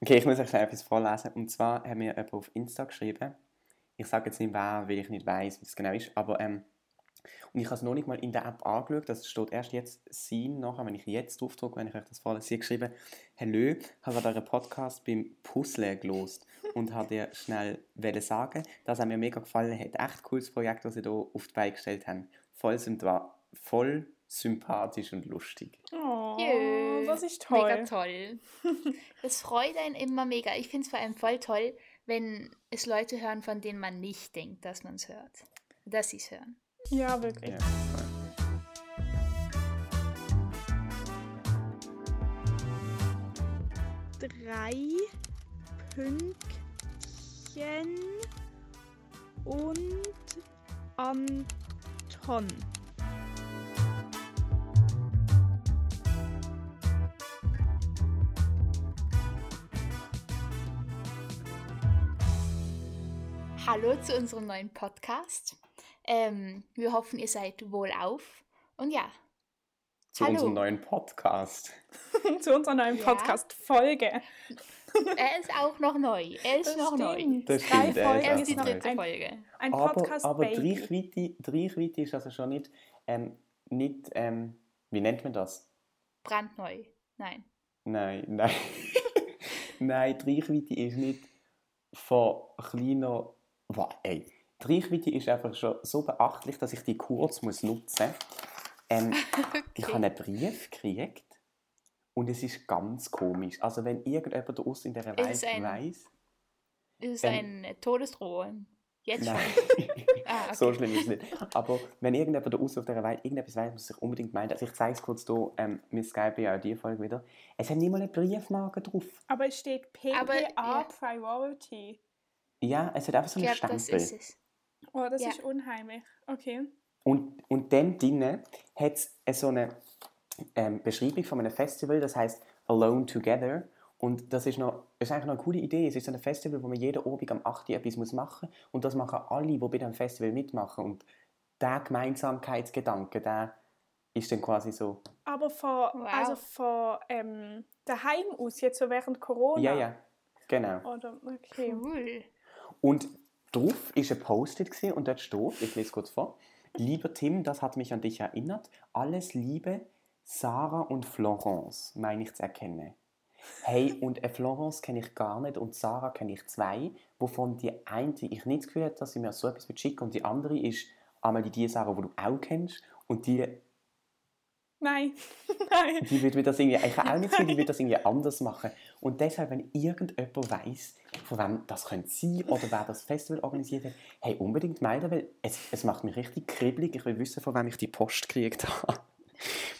Okay, ich muss euch etwas vorlesen. Und zwar haben mir jemand auf Insta geschrieben. Ich sage jetzt nicht wer, weil ich nicht weiß, wie es genau ist. Aber, ähm, und ich habe es noch nicht mal in der App angeschaut. Das steht erst jetzt sein nachher, wenn ich jetzt drauf drücke, wenn ich euch das vorlese. Sie hat geschrieben, Hallo, habe euren Podcast beim Puzzle gelost und habe dir schnell sagen, dass er mir mega gefallen hat. Echt cooles Projekt, das ihr hier auf die Beine gestellt habt. Voll, sympathisch und lustig. Oh, das ist toll. Mega toll. Das freut einen immer mega. Ich finde es vor allem voll toll, wenn es Leute hören, von denen man nicht denkt, dass man es hört. Dass sie es hören. Ja, wirklich. Ja, Drei Pünktchen und Anton. Hallo zu unserem neuen Podcast. Ähm, wir hoffen, ihr seid wohlauf. Und ja. Zu Hallo. unserem neuen Podcast. zu unserer neuen ja. Podcast-Folge. Er ist auch noch neu. Er ist das noch stimmt. neu. Das Drei stimmt, Folgen. Er ist die dritte ein, Folge. Ein Podcast aber, aber Reichweite, Reichweite ist also schon nicht, ähm, nicht ähm, wie nennt man das? Brandneu. Nein. Nein, nein. nein, die Reichweite ist nicht von kleiner Wow, ey, die Reichweite ist einfach schon so beachtlich, dass ich die kurz muss nutzen muss. Ähm, okay. Ich habe einen Brief gekriegt und es ist ganz komisch. Also wenn irgendjemand aus in dieser Welt weiß... Ist es ähm, ein Todesdrohung? Jetzt Nein. ah, okay. so schlimm ist es nicht. Aber wenn irgendjemand aus auf dieser Welt irgendetwas weiß, muss ich unbedingt meinen. Also ich zeige es kurz hier, ähm, wir skypen ja auch die Folge wieder. Es hat nicht mal eine Briefmarke drauf. Aber es steht PPA ja. Priority. Ja, es hat einfach so einen glaub, Stempel. Das ist es. Oh, das ja. ist unheimlich. Okay. Und, und dem drinnen hat es so eine ähm, Beschreibung von einem Festival, das heißt Alone Together. Und das ist, noch, ist eigentlich noch eine coole Idee. Es ist so ein Festival, wo man jeden Abend am 8. Uhr etwas machen muss. Und das machen alle, die bei diesem Festival mitmachen. Und der Gemeinsamkeitsgedanke, der ist dann quasi so. Aber von, wow. also von ähm, daheim aus, jetzt so während Corona? Ja, ja, genau. Oder, okay. Cool. Und drauf ist ein Post-it und dort steht, ich lese kurz vor, Lieber Tim, das hat mich an dich erinnert. Alles Liebe, Sarah und Florence, meine ich zu erkennen. Hey, und eine Florence kenne ich gar nicht und Sarah kenne ich zwei, wovon die eine ich nicht das Gefühl habe, dass sie mir so etwas schicken und die andere ist einmal die, die Sarah, die du auch kennst und die Nein, nein. Die würde das irgendwie, ich auch nicht sehen, die würde das irgendwie anders machen. Und deshalb, wenn irgendjemand weiss, von wem das könnte sein oder wer das Festival organisiert hat, hey, unbedingt melden, weil es, es macht mich richtig kribbelig. Ich will wissen, von wem ich die Post gekriegt habe.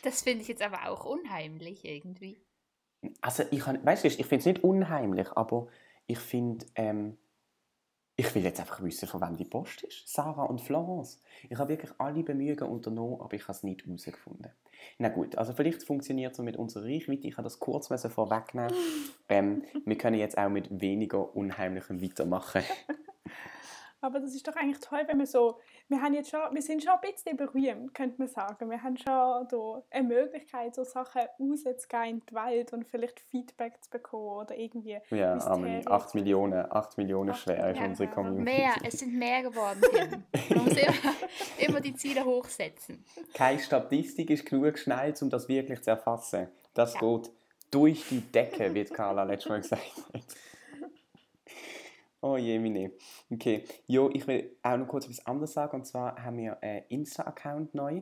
Das finde ich jetzt aber auch unheimlich irgendwie. Also, ich, weißt du, ich finde es nicht unheimlich, aber ich finde, ähm, ich will jetzt einfach wissen, von wem die Post ist. Sarah und Florence. Ich habe wirklich alle Bemühungen unternommen, aber ich habe es nicht herausgefunden. Na gut, also vielleicht funktioniert es mit unserer Reichweite. Ich habe das kurz vorwegnehmen. ähm, wir können jetzt auch mit weniger Unheimlichem weitermachen. Aber das ist doch eigentlich toll, wenn wir so, wir, haben jetzt schon, wir sind schon ein bisschen berühmt, könnte man sagen. Wir haben schon da eine Möglichkeit, so Sachen rauszugehen in die Welt und vielleicht Feedback zu bekommen oder irgendwie Ja, Amelie, 8 Millionen, 8 Millionen acht, schwer ist ja, unsere Community. Mehr, es sind mehr geworden, Man muss immer, immer die Ziele hochsetzen. Keine Statistik ist genug schnell, um das wirklich zu erfassen. Das ja. geht durch die Decke, wie Carla letztes Mal gesagt hat. Oh je, meine. Okay. Jo, ich will auch noch kurz etwas anderes sagen. Und zwar haben wir einen Insta-Account neu.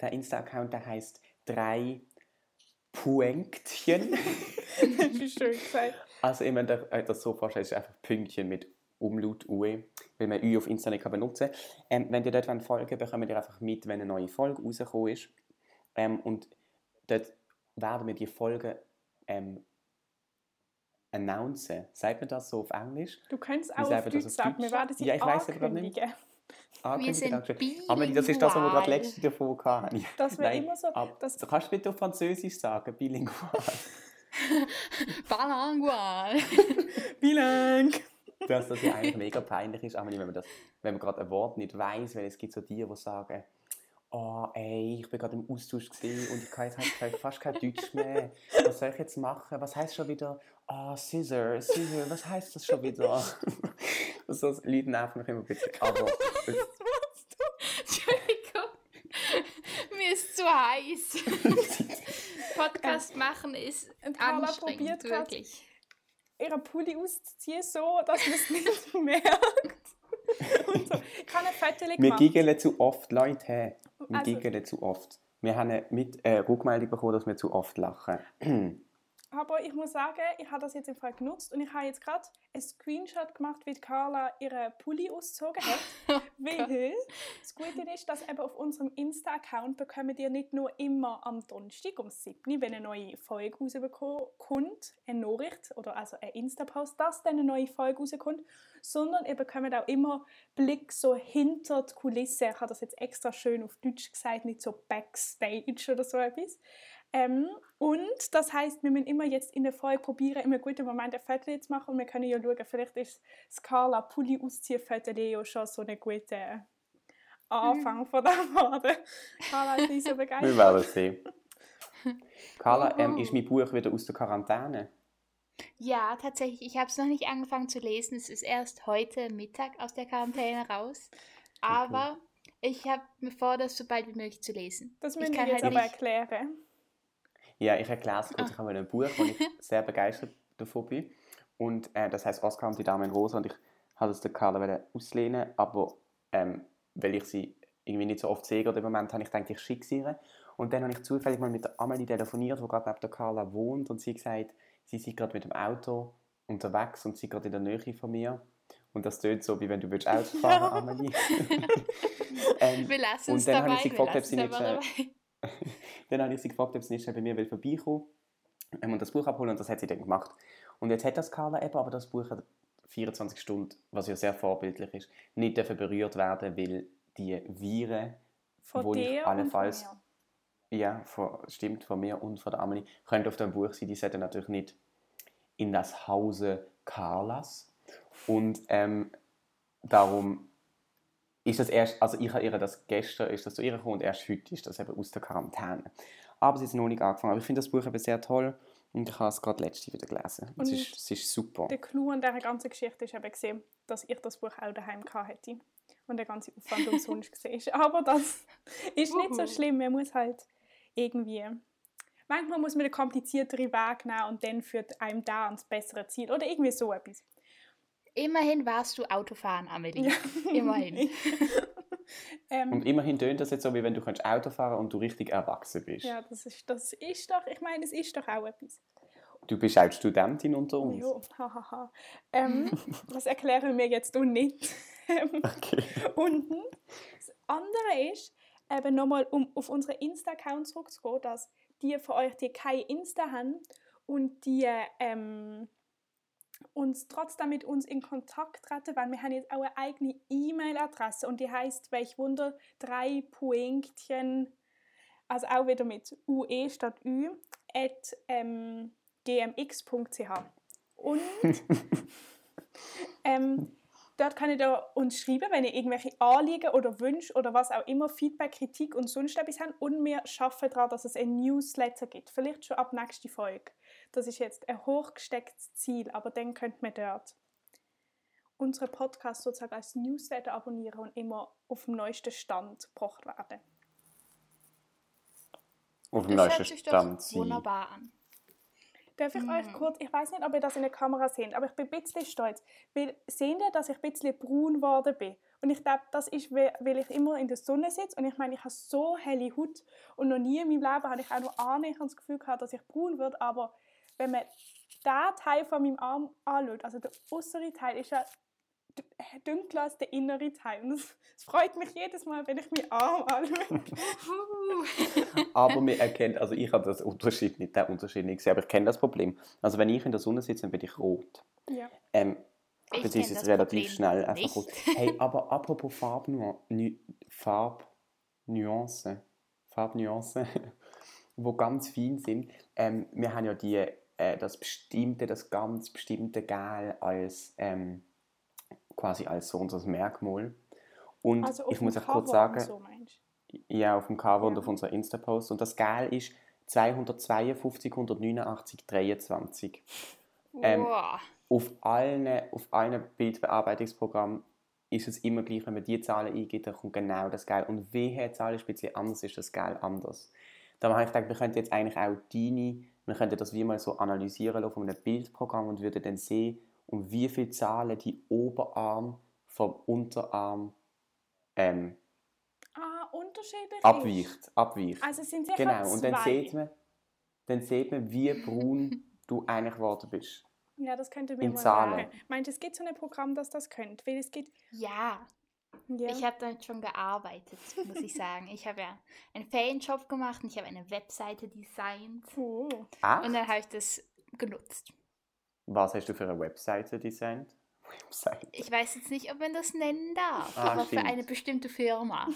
Der Insta-Account, der heißt drei Punktchen. Wie schön gesagt. Also, ich meine, das so vorstellen, ist einfach Pünktchen mit Umlaut UE, weil man Ü auf Insta nicht benutzen kann. Ähm, wenn ihr dort folgen wollt, bekommt ihr einfach mit, wenn eine neue Folge rausgekommen ist. Ähm, und dort werden wir die Folgen ähm, announcen. Sagt man das so auf Englisch? Du könntest auch auf Deutsch sagen, wir werden sie ja, ich weiß aber nicht. Wir sind Aber das ist das, was wir gerade letzte davon hatten. Das wäre immer so. Ab, das kannst du bitte auf Französisch sagen, bilingual. Bilingual. Bilang. Dass das ja eigentlich mega peinlich ist, wenn man, das, wenn man gerade ein Wort nicht weiß, weil es gibt so die, die sagen, oh ey, ich bin gerade im Austausch gewesen und ich kann jetzt halt fast kein Deutsch mehr. Was soll ich jetzt machen? Was heißt schon wieder, ah, oh, Scissor, Scissor, was heißt das schon wieder? so Leute nerven mich immer ein bisschen, aber... Was machst du? Entschuldigung, mir ist zu heiß. Podcast machen ist Und Carla anstrengend, wirklich. Ihren Pulli auszuziehen, so, dass man es nicht merkt. Und so. Ich habe ein Foto Wir gemacht. giggeln zu oft, Leute. Wir Also- giggeln zu oft. Wir haben mit, äh, Rückmeldung bekommen, dass wir zu oft lachen. Aber ich muss sagen, ich habe das jetzt im Fall genutzt und ich habe jetzt gerade einen Screenshot gemacht, wie Carla ihren Pulli ausgezogen hat. weil das Gute ist, dass eben auf unserem Insta-Account bekommt ihr nicht nur immer am Donnerstag um 7 Uhr, wenn eine neue Folge rauskommt, eine Nachricht oder also ein Insta-Post, dass dann eine neue Folge rauskommt, sondern ihr bekommt auch immer Blick so hinter die Kulisse. Ich habe das jetzt extra schön auf Deutsch gesagt, nicht so Backstage oder so etwas. Ähm, und das heißt, wir müssen immer jetzt in der Folge probieren, im guten Moment ein Foto zu machen und wir können ja schauen, vielleicht ist das Carla Pulli ausziehen Foto ja schon so ein guter Anfang von dem geworden. Carla ist nicht so Wir begeistert. werden es sehen. Carla, ähm, ist mein Buch wieder aus der Quarantäne? Ja, tatsächlich. Ich habe es noch nicht angefangen zu lesen. Es ist erst heute Mittag aus der Quarantäne raus. Aber ich habe mir vor, das so bald wie möglich zu lesen. Das ich müssen wir jetzt halt aber nicht- erklären. Ja, ich erkläre es kurz. Ah. Ich habe ein Buch, wo ich sehr begeistert davon bin. Und äh, das heißt Oscar und die Dame in Rosa. Und ich habe es der Carla auslehnen, aber ähm, weil ich sie irgendwie nicht so oft sehe gerade im Moment, habe ich gedacht, ich schicke sie ihr. Und dann habe ich zufällig mal mit der Amelie telefoniert, die gerade neben der Carla wohnt. Und sie gesagt, sie sei gerade mit dem Auto unterwegs und sie gerade in der Nähe von mir. Und das tönt so, wie wenn du willst Auto fahren. Amelie. ähm, Wir lassen Und dann habe ich sie gefragt, ob sie nicht. dann habe ich sie gefragt, ob sie nicht bei mir will vorbeikommen ähm, und das Buch abholen und das hat sie dann gemacht. Und jetzt hat das Carla eben, aber das Buch hat 24 Stunden, was ja sehr vorbildlich ist, nicht dürfen berührt werden, weil die Viren, Von wo ich allenfalls, von ja, von, stimmt, von mir und von der Amelie, können auf dem Buch sein, die sollten natürlich nicht in das Hause Carlas. Und ähm, darum ist das erst, also ich habe ihr das gestern, ist das zu ihr gekommen und erst heute ist das eben aus der Quarantäne. Aber sie ist noch nicht angefangen. Aber ich finde das Buch eben sehr toll und ich habe es gerade letzte wieder gelesen. Und es ist, es ist super. Der Clou an dieser ganzen Geschichte ist eben gesehen, dass ich das Buch auch daheim gehabt hätte und der ganze Aufwand umsonst gesehen ist. Aber das ist nicht so schlimm. Man muss halt irgendwie. Manchmal muss man einen komplizierteren Weg nehmen und dann führt einem da ans bessere Ziel. Oder irgendwie so etwas. Immerhin warst du Autofahren, Amelie. Immerhin. ähm, Und immerhin tönt das jetzt so, wie wenn du könntest Auto fahren und du richtig erwachsen bist. ja, das ist, das ist doch, ich meine, es ist doch auch etwas. Du bist auch Studentin unter uns. jo, hahaha. ähm, das erklären wir jetzt auch nicht. Ähm, Okay. unten. Das andere ist, eben nochmal, um auf unsere Insta-Account zurückzugehen, dass die von euch, die kein Insta haben und die ähm, uns trotzdem mit uns in Kontakt treten wollen. Wir haben jetzt auch eine eigene E-Mail-Adresse und die heißt, welch Wunder, drei Pointchen, also auch wieder mit UE statt Ü, at ähm, gmx.ch. Und ähm, dort könnt ihr uns schreiben, wenn ihr irgendwelche Anliegen oder Wünsche oder was auch immer, Feedback, Kritik und sonst etwas habt. Und wir arbeiten daran, dass es ein Newsletter gibt. Vielleicht schon ab nächster Folge. Das ist jetzt ein hochgestecktes Ziel, aber dann könnt ihr dort unseren Podcast sozusagen als Newsletter abonnieren und immer auf dem neuesten Stand gebracht werden. Auf dem Das neuesten hört sich doch Stand sein. wunderbar an. Darf ich euch Mhm. kurz, ich weiß nicht, ob ihr das in der Kamera seht, aber ich bin ein bisschen stolz. Weil, seht ihr, dass ich ein bisschen braun geworden bin? Und ich glaube, das ist, weil ich immer in der Sonne sitze. Und ich meine, ich habe so helle Haut. Und noch nie in meinem Leben habe ich auch nur annähernd das Gefühl gehabt, dass ich braun werde. Aber wenn man diesen Teil von meinem Arm anschaut, also der äußere Teil, ist ja d- dunkler als der innere Teil. Und es, freut mich jedes Mal, wenn ich meinen Arm anschaue. Aber man erkennt, also ich habe das Unterschied nicht, den Unterschied nicht gesehen, aber ich kenne das Problem. Also wenn ich in der Sonne sitze, dann bin ich rot. ja. Ähm, Ich das ist jetzt das relativ Problem schnell einfach nicht. rot. Hey, aber apropos Farbnu Farbnuancen, Farbnuancen, wo ganz fein sind. Ähm, wir haben ja die, äh, das bestimmte, das ganz bestimmte Gel als ähm, quasi als so unser Merkmal. Und Also ich muss auch kurz sagen, und so? Ja, auf dem Cover und Ja. auf unserer Insta-Post. Und das Gel ist 252, 189, 23. Ähm. Auf allen, auf allen Bildbearbeitungsprogrammen ist es immer gleich, wenn man die Zahlen eingibt, dann kommt genau das Gel. Und wehe, die Zahl ist bisschen anders, ist das Gel anders. Da habe ich gedacht, wir könnten jetzt eigentlich auch deine, wir könnten das wie mal so analysieren lassen von einem Bildprogramm und würden dann sehen, um wie viele Zahlen die Oberarm vom Unterarm ähm, Ah, unterschiedlich. abweicht. abweicht. Also sind sicher Genau, und dann sieht man, dann sieht man, wie braun du eigentlich geworden bist. Ja, das könnte mir in mal Zahlen. sagen. Meint es gibt so ein Programm, das das könnt? Weil es gibt. Ja, Ja. ich habe damit schon gearbeitet, muss ich sagen. Ich habe ja einen Ferienjob gemacht und ich habe eine Webseite designt. oh. Ah, Und dann habe ich das genutzt. Was hast du für eine Webseite designt? Webseite. Ich weiß jetzt nicht, ob man das nennen darf, Ah, aber stimmt. für eine bestimmte Firma.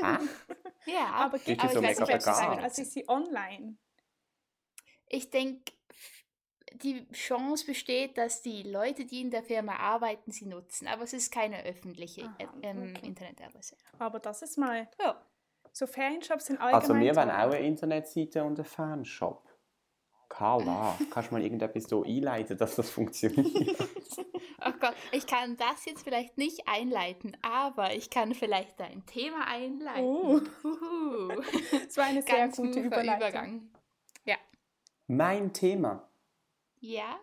Ah, Ja, Aber die es so eine ich weiß nicht, ich? Website? Also ist sie online? Ich denke, die Chance besteht, dass die Leute, die in der Firma arbeiten, sie nutzen. Aber es ist keine öffentliche Aha, äh, ähm, okay. Internetadresse. Aber das ist mal. Ja. So Ferienshops sind allgemein. also wir wollen toll. auch eine Internetseite und einen Fanshop. Carla, kannst du mal irgendetwas so einleiten, dass das funktioniert? Oh Gott, ich kann das jetzt vielleicht nicht einleiten, aber ich kann vielleicht ein Thema einleiten. Oh. Das war eine sehr Ganz gute Überleitung. Übergang. mein Thema. Ja?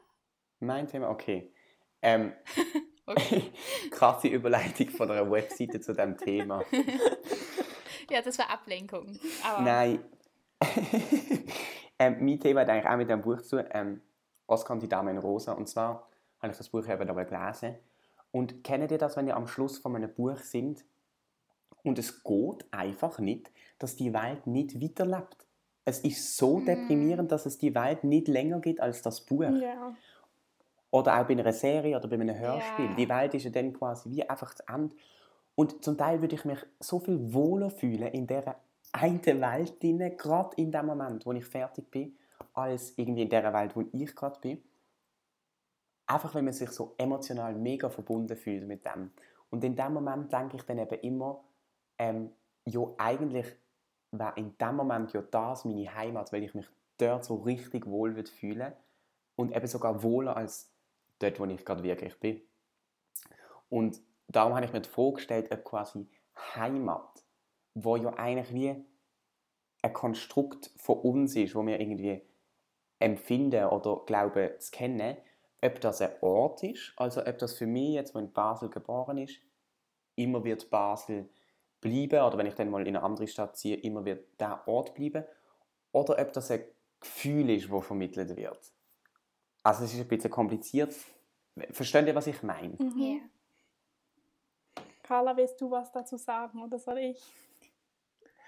Mein Thema, okay. Ähm, Okay. krasse Überleitung von einer Webseite zu dem Thema. Ja, das war Ablenkung. Aber Nein. Ähm, mein Thema hat eigentlich auch mit dem Buch zu tun, ähm, Oscar und die Dame in Rosa. Und zwar habe ich das Buch eben dabei gelesen. Und kennt ihr das, wenn ihr am Schluss von einem Buch sind und es geht einfach nicht, dass die Welt nicht weiterlebt? Es ist so Mm. deprimierend, dass es die Welt nicht länger gibt als das Buch. Ja. Oder auch bei einer Serie oder bei einem Hörspiel. Ja. Die Welt ist ja dann quasi wie einfach zu Ende. Und zum Teil würde ich mich so viel wohler fühlen in dieser einen Welt, drin, gerade in dem Moment, wo ich fertig bin, als irgendwie in der Welt, wo ich gerade bin. Einfach, wenn man sich so emotional mega verbunden fühlt mit dem. Und in dem Moment denke ich dann eben immer, ähm, ja, eigentlich wäre in dem Moment ja das meine Heimat, weil ich mich dort so richtig wohl würde fühlen und eben sogar wohler als dort, wo ich gerade wirklich bin. Und darum habe ich mir die Frage gestellt, ob quasi Heimat, wo ja eigentlich wie ein Konstrukt von uns ist, wo wir irgendwie empfinden oder glauben zu kennen, ob das ein Ort ist, also ob das für mich jetzt, wo in Basel geboren ist, immer wird Basel bleiben oder wenn ich dann mal in eine andere Stadt ziehe, immer wird der Ort bleiben, oder ob das ein Gefühl ist, das vermittelt wird. Also es ist ein bisschen kompliziert. Versteht ihr, was ich meine? Mhm. ja. Carla, willst du was dazu sagen oder soll ich?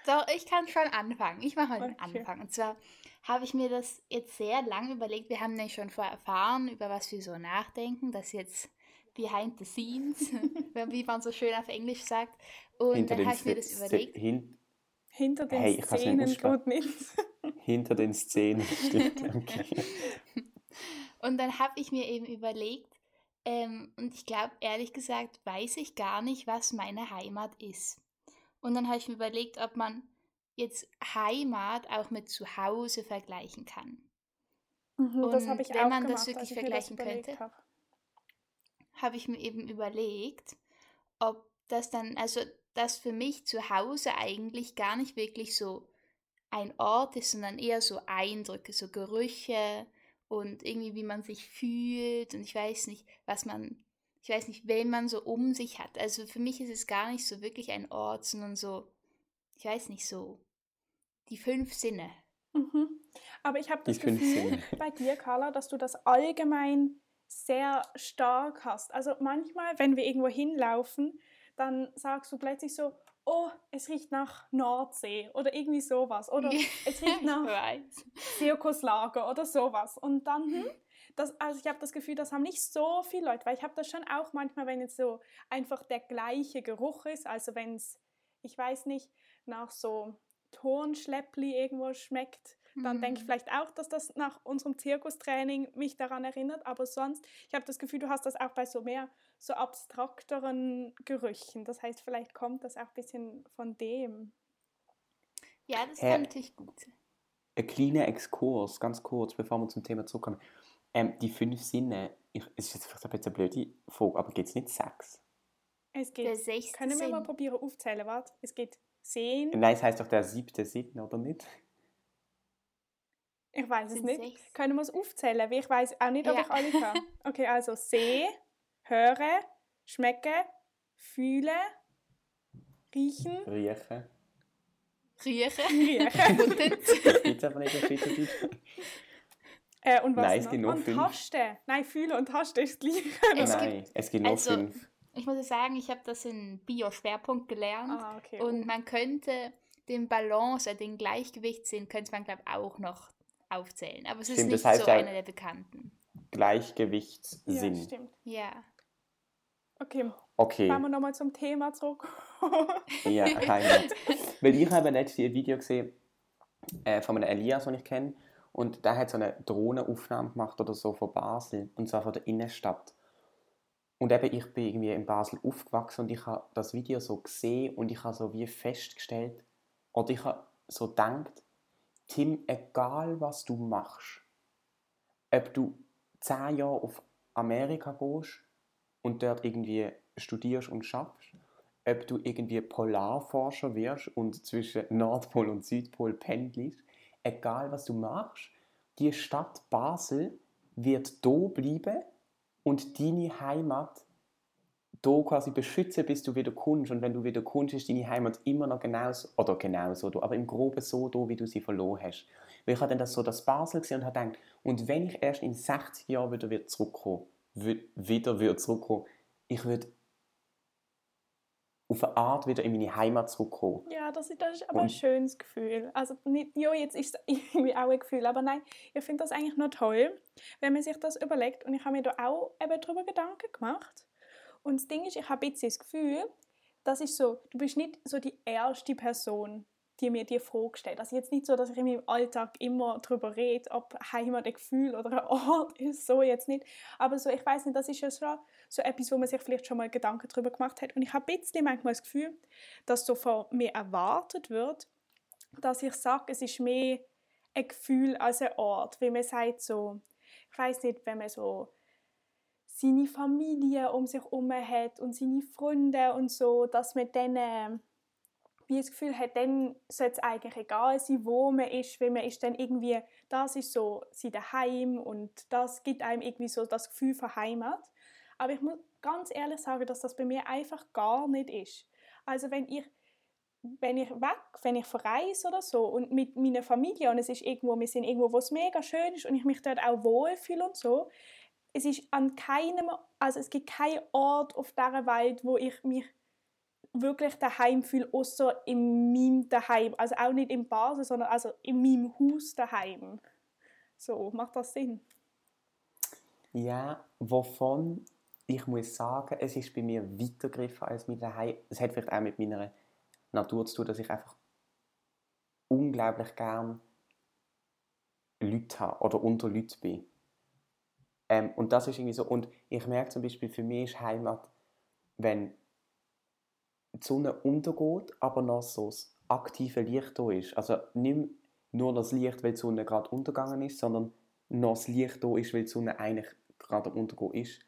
Doch, ich kann schon anfangen. Ich mache mal den Okay. Anfang. Und zwar habe ich mir das jetzt sehr lange überlegt. Wir haben nämlich schon vorher erfahren, über was wir so nachdenken. Das jetzt behind the scenes, wie man so schön auf Englisch sagt. Und dann habe ich mir das überlegt. hin, Hinter den Hey, nicht Szenen aussprechen. geht nichts. hinter den Szenen stimmt. Okay. Und dann habe ich mir eben überlegt, ähm, und ich glaube, ehrlich gesagt, weiß ich gar nicht, was meine Heimat ist. Und dann habe ich mir überlegt, ob man jetzt Heimat auch mit Zuhause vergleichen kann. Mhm, das Und wenn man das gemacht, wirklich das vergleichen überlegt könnte? habe. Habe ich mir eben überlegt, ob das dann, also dass für mich zu Hause eigentlich gar nicht wirklich so ein Ort ist, sondern eher so Eindrücke, so Gerüche und irgendwie wie man sich fühlt und ich weiß nicht, was man, ich weiß nicht, wen man so um sich hat. Also für mich ist es gar nicht so wirklich ein Ort, sondern so, ich weiß nicht, so die fünf Sinne. Mhm. Aber ich habe Die das fünf Gefühl bei dir, Carla, dass du das allgemein sehr stark hast. Also manchmal, wenn wir irgendwo hinlaufen, dann sagst du plötzlich so, oh, es riecht nach Nordsee oder irgendwie sowas. Oder es riecht nach. Zirkuslager oder sowas. Und dann, hm, das, also ich habe das Gefühl, das haben nicht so viele Leute, weil ich habe das schon auch manchmal, wenn jetzt so einfach der gleiche Geruch ist, also wenn es, ich weiß nicht, nach so Tonschleppli irgendwo schmeckt, dann denke ich Mhm. vielleicht auch, dass das nach unserem Zirkustraining mich daran erinnert, aber sonst, ich habe das Gefühl, du hast das auch bei so mehr so abstrakteren Gerüchen. Das heißt, vielleicht kommt das auch ein bisschen von dem. Ja, das Hä? kann natürlich gut. Ein kleiner Exkurs, ganz kurz, bevor wir zum Thema zurückkommen. Ähm, die fünf Sinne, ich, es ist jetzt vielleicht ein bisschen eine blöde Frage, aber gibt es nicht sechs? Es Der geht. sechste Können wir mal Sinn. probieren aufzählen? Warte, es geht sehen. Nein, es heisst doch der siebte Sinn, oder nicht? Ich weiß es nicht. sechs. Können wir es aufzählen? Weil ich weiß auch nicht, ob Ja. ich alle kann. Okay, also sehen, hören, schmecken, fühlen, riechen, Riechen. Riechen. riechen. Guten. Gibt es aber nicht in Schweizerdeutsch. Äh, und was Nein, es noch? gibt nur und fünf. Tasten. Nein, fühlen und tasten ist das gleiche. Es Nein, es gibt nur also- fünf. Ich muss sagen, ich habe das in Bio-Schwerpunkt gelernt. ah, okay. Und man könnte den Balance, äh, den Gleichgewichtssinn, könnte man, glaube ich, auch noch aufzählen. Aber es ist Stimmt, das nicht heißt so ja- einer der bekannten. ja, Gleichgewichtssinn. stimmt. Ja. Okay, okay. kommen wir nochmal zum Thema zurück. Ja, Heimat. Weil ich habe letztens ein Video gesehen äh, von einem Elias, den ich kenne. Und der hat so eine Drohnenaufnahme gemacht oder so von Basel. Und zwar von der Innenstadt. Und eben, ich bin irgendwie in Basel aufgewachsen und ich habe das Video so gesehen und ich habe so wie festgestellt, oder ich habe so gedacht, Tim, egal was du machst, ob du zehn Jahre auf Amerika gehst und dort irgendwie studierst und schaffst, ob du irgendwie Polarforscher wirst und zwischen Nordpol und Südpol pendelst, egal was du machst, die Stadt Basel wird da bleiben und deine Heimat da quasi beschützen, bis du wieder kommst. Und wenn du wieder kommst, ist deine Heimat immer noch genauso, oder genauso aber im Groben so da, wie du sie verloren hast. Weil ich habe dann das so das Basel gesehen und habe gedacht, und wenn ich erst in 60 Jahren wieder wü- wieder würde zurückkommen, ich würde auf eine Art wieder in meine Heimat zurückkommen. Ja, das ist, das ist aber ein schönes Gefühl. Also nicht, ja, jetzt ist es irgendwie auch ein Gefühl, aber nein, ich finde das eigentlich noch toll, wenn man sich das überlegt. Und ich habe mir da auch eben darüber Gedanken gemacht. Und das Ding ist, ich habe jetzt das Gefühl, das ist so, du bist nicht so die erste Person, die mir die Frage stellt. Also jetzt nicht so, dass ich in meinem Alltag immer darüber rede, ob Heimat ein Gefühl oder ein Ort ist, so jetzt nicht. Aber so, ich weiß nicht, das ist ja schon so etwas, wo man sich vielleicht schon mal Gedanken darüber gemacht hat. Und ich habe ein bisschen manchmal das Gefühl, dass so von mir erwartet wird, dass ich sage, es ist mehr ein Gefühl als ein Ort. Wie man sagt so, ich weiß nicht, wenn man so seine Familie um sich herum hat und seine Freunde und so, dass man dann äh, wie das Gefühl hat, dann sollte es eigentlich egal sein, wo man ist, weil man ist dann irgendwie, das ist so sein Daheim und das gibt einem irgendwie so das Gefühl von Heimat. Aber ich muss ganz ehrlich sagen, dass das bei mir einfach gar nicht ist. Also wenn ich wenn ich weg, wenn ich verreise oder so und mit meiner Familie und es ist irgendwo, wir sind irgendwo, wo es mega schön ist und ich mich dort auch wohlfühle und so, es ist an keinem, also es gibt keinen Ort auf dieser Welt, wo ich mich wirklich daheim fühle, außer in meinem daheim, also auch nicht in Basel, sondern also in meinem Haus daheim. So, macht das Sinn? Ja, wovon ich muss sagen, es ist bei mir weitergegriffen als mit daheim. Es hat vielleicht auch mit meiner Natur zu tun, dass ich einfach unglaublich gern Leute habe oder unter Leuten bin. Ähm, und das ist irgendwie so. Und ich merke zum Beispiel, für mich ist Heimat, wenn die Sonne untergeht, aber noch so das aktive Licht da ist. Also nicht nur das Licht, weil die Sonne gerade untergegangen ist, sondern noch das Licht da ist, weil die Sonne eigentlich gerade am Untergehen ist.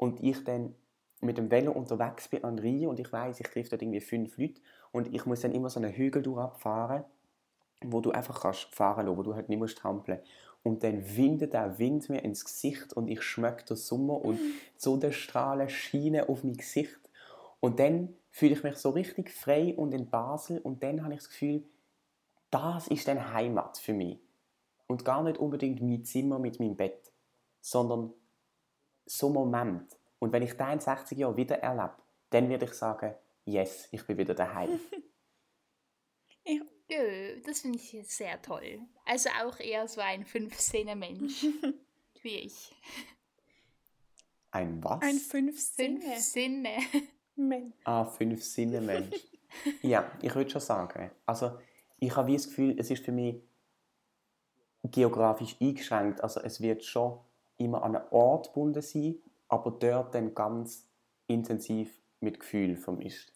Und ich dann mit dem Velo unterwegs bin an Rhein und ich weiß, ich treffe dort irgendwie fünf Leute und ich muss dann immer so einen Hügel durchfahren, wo du einfach kannst fahren lassen, wo du halt nicht musst trampeln. Und dann windet der Wind mir ins Gesicht und ich schmecke den Sommer und so der Strahlen scheinen auf mein Gesicht. Und dann fühle ich mich so richtig frei und in Basel und dann habe ich das Gefühl, das ist dann Heimat für mich. Und gar nicht unbedingt mein Zimmer mit meinem Bett, sondern so ein Moment. Und wenn ich den in 60 Jahren wieder erlebe, dann würde ich sagen, yes, ich bin wieder daheim. Ich, Jö, das finde ich sehr toll. Also auch eher so ein Fünf-Sinne-Mensch wie ich. Ein was? ein fünf Fünf Sinne. Sinne. Mensch. Ah, fünf Sinne Mensch. ja, ich würde schon sagen. Also, ich habe wie das Gefühl, es ist für mich geografisch eingeschränkt. Also, es wird schon immer an einen Ort gebunden sein, aber dort dann ganz intensiv mit Gefühl vermischt.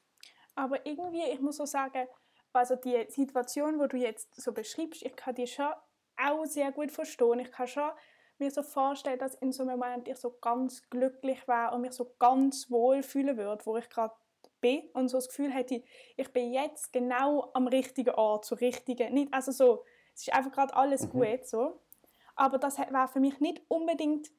Aber irgendwie, ich muss so sagen, also die Situation, wo du jetzt so beschreibst, ich kann die schon auch sehr gut verstehen. Ich kann schon mir so vorstellen, dass in so einem Moment ich so ganz glücklich war und mich so ganz wohl fühlen würde, wo ich gerade bin und so das Gefühl hätte, ich bin jetzt genau am richtigen Ort, so richtige, nicht, also so, es ist einfach gerade alles mhm. gut so, aber das war für mich nicht unbedingt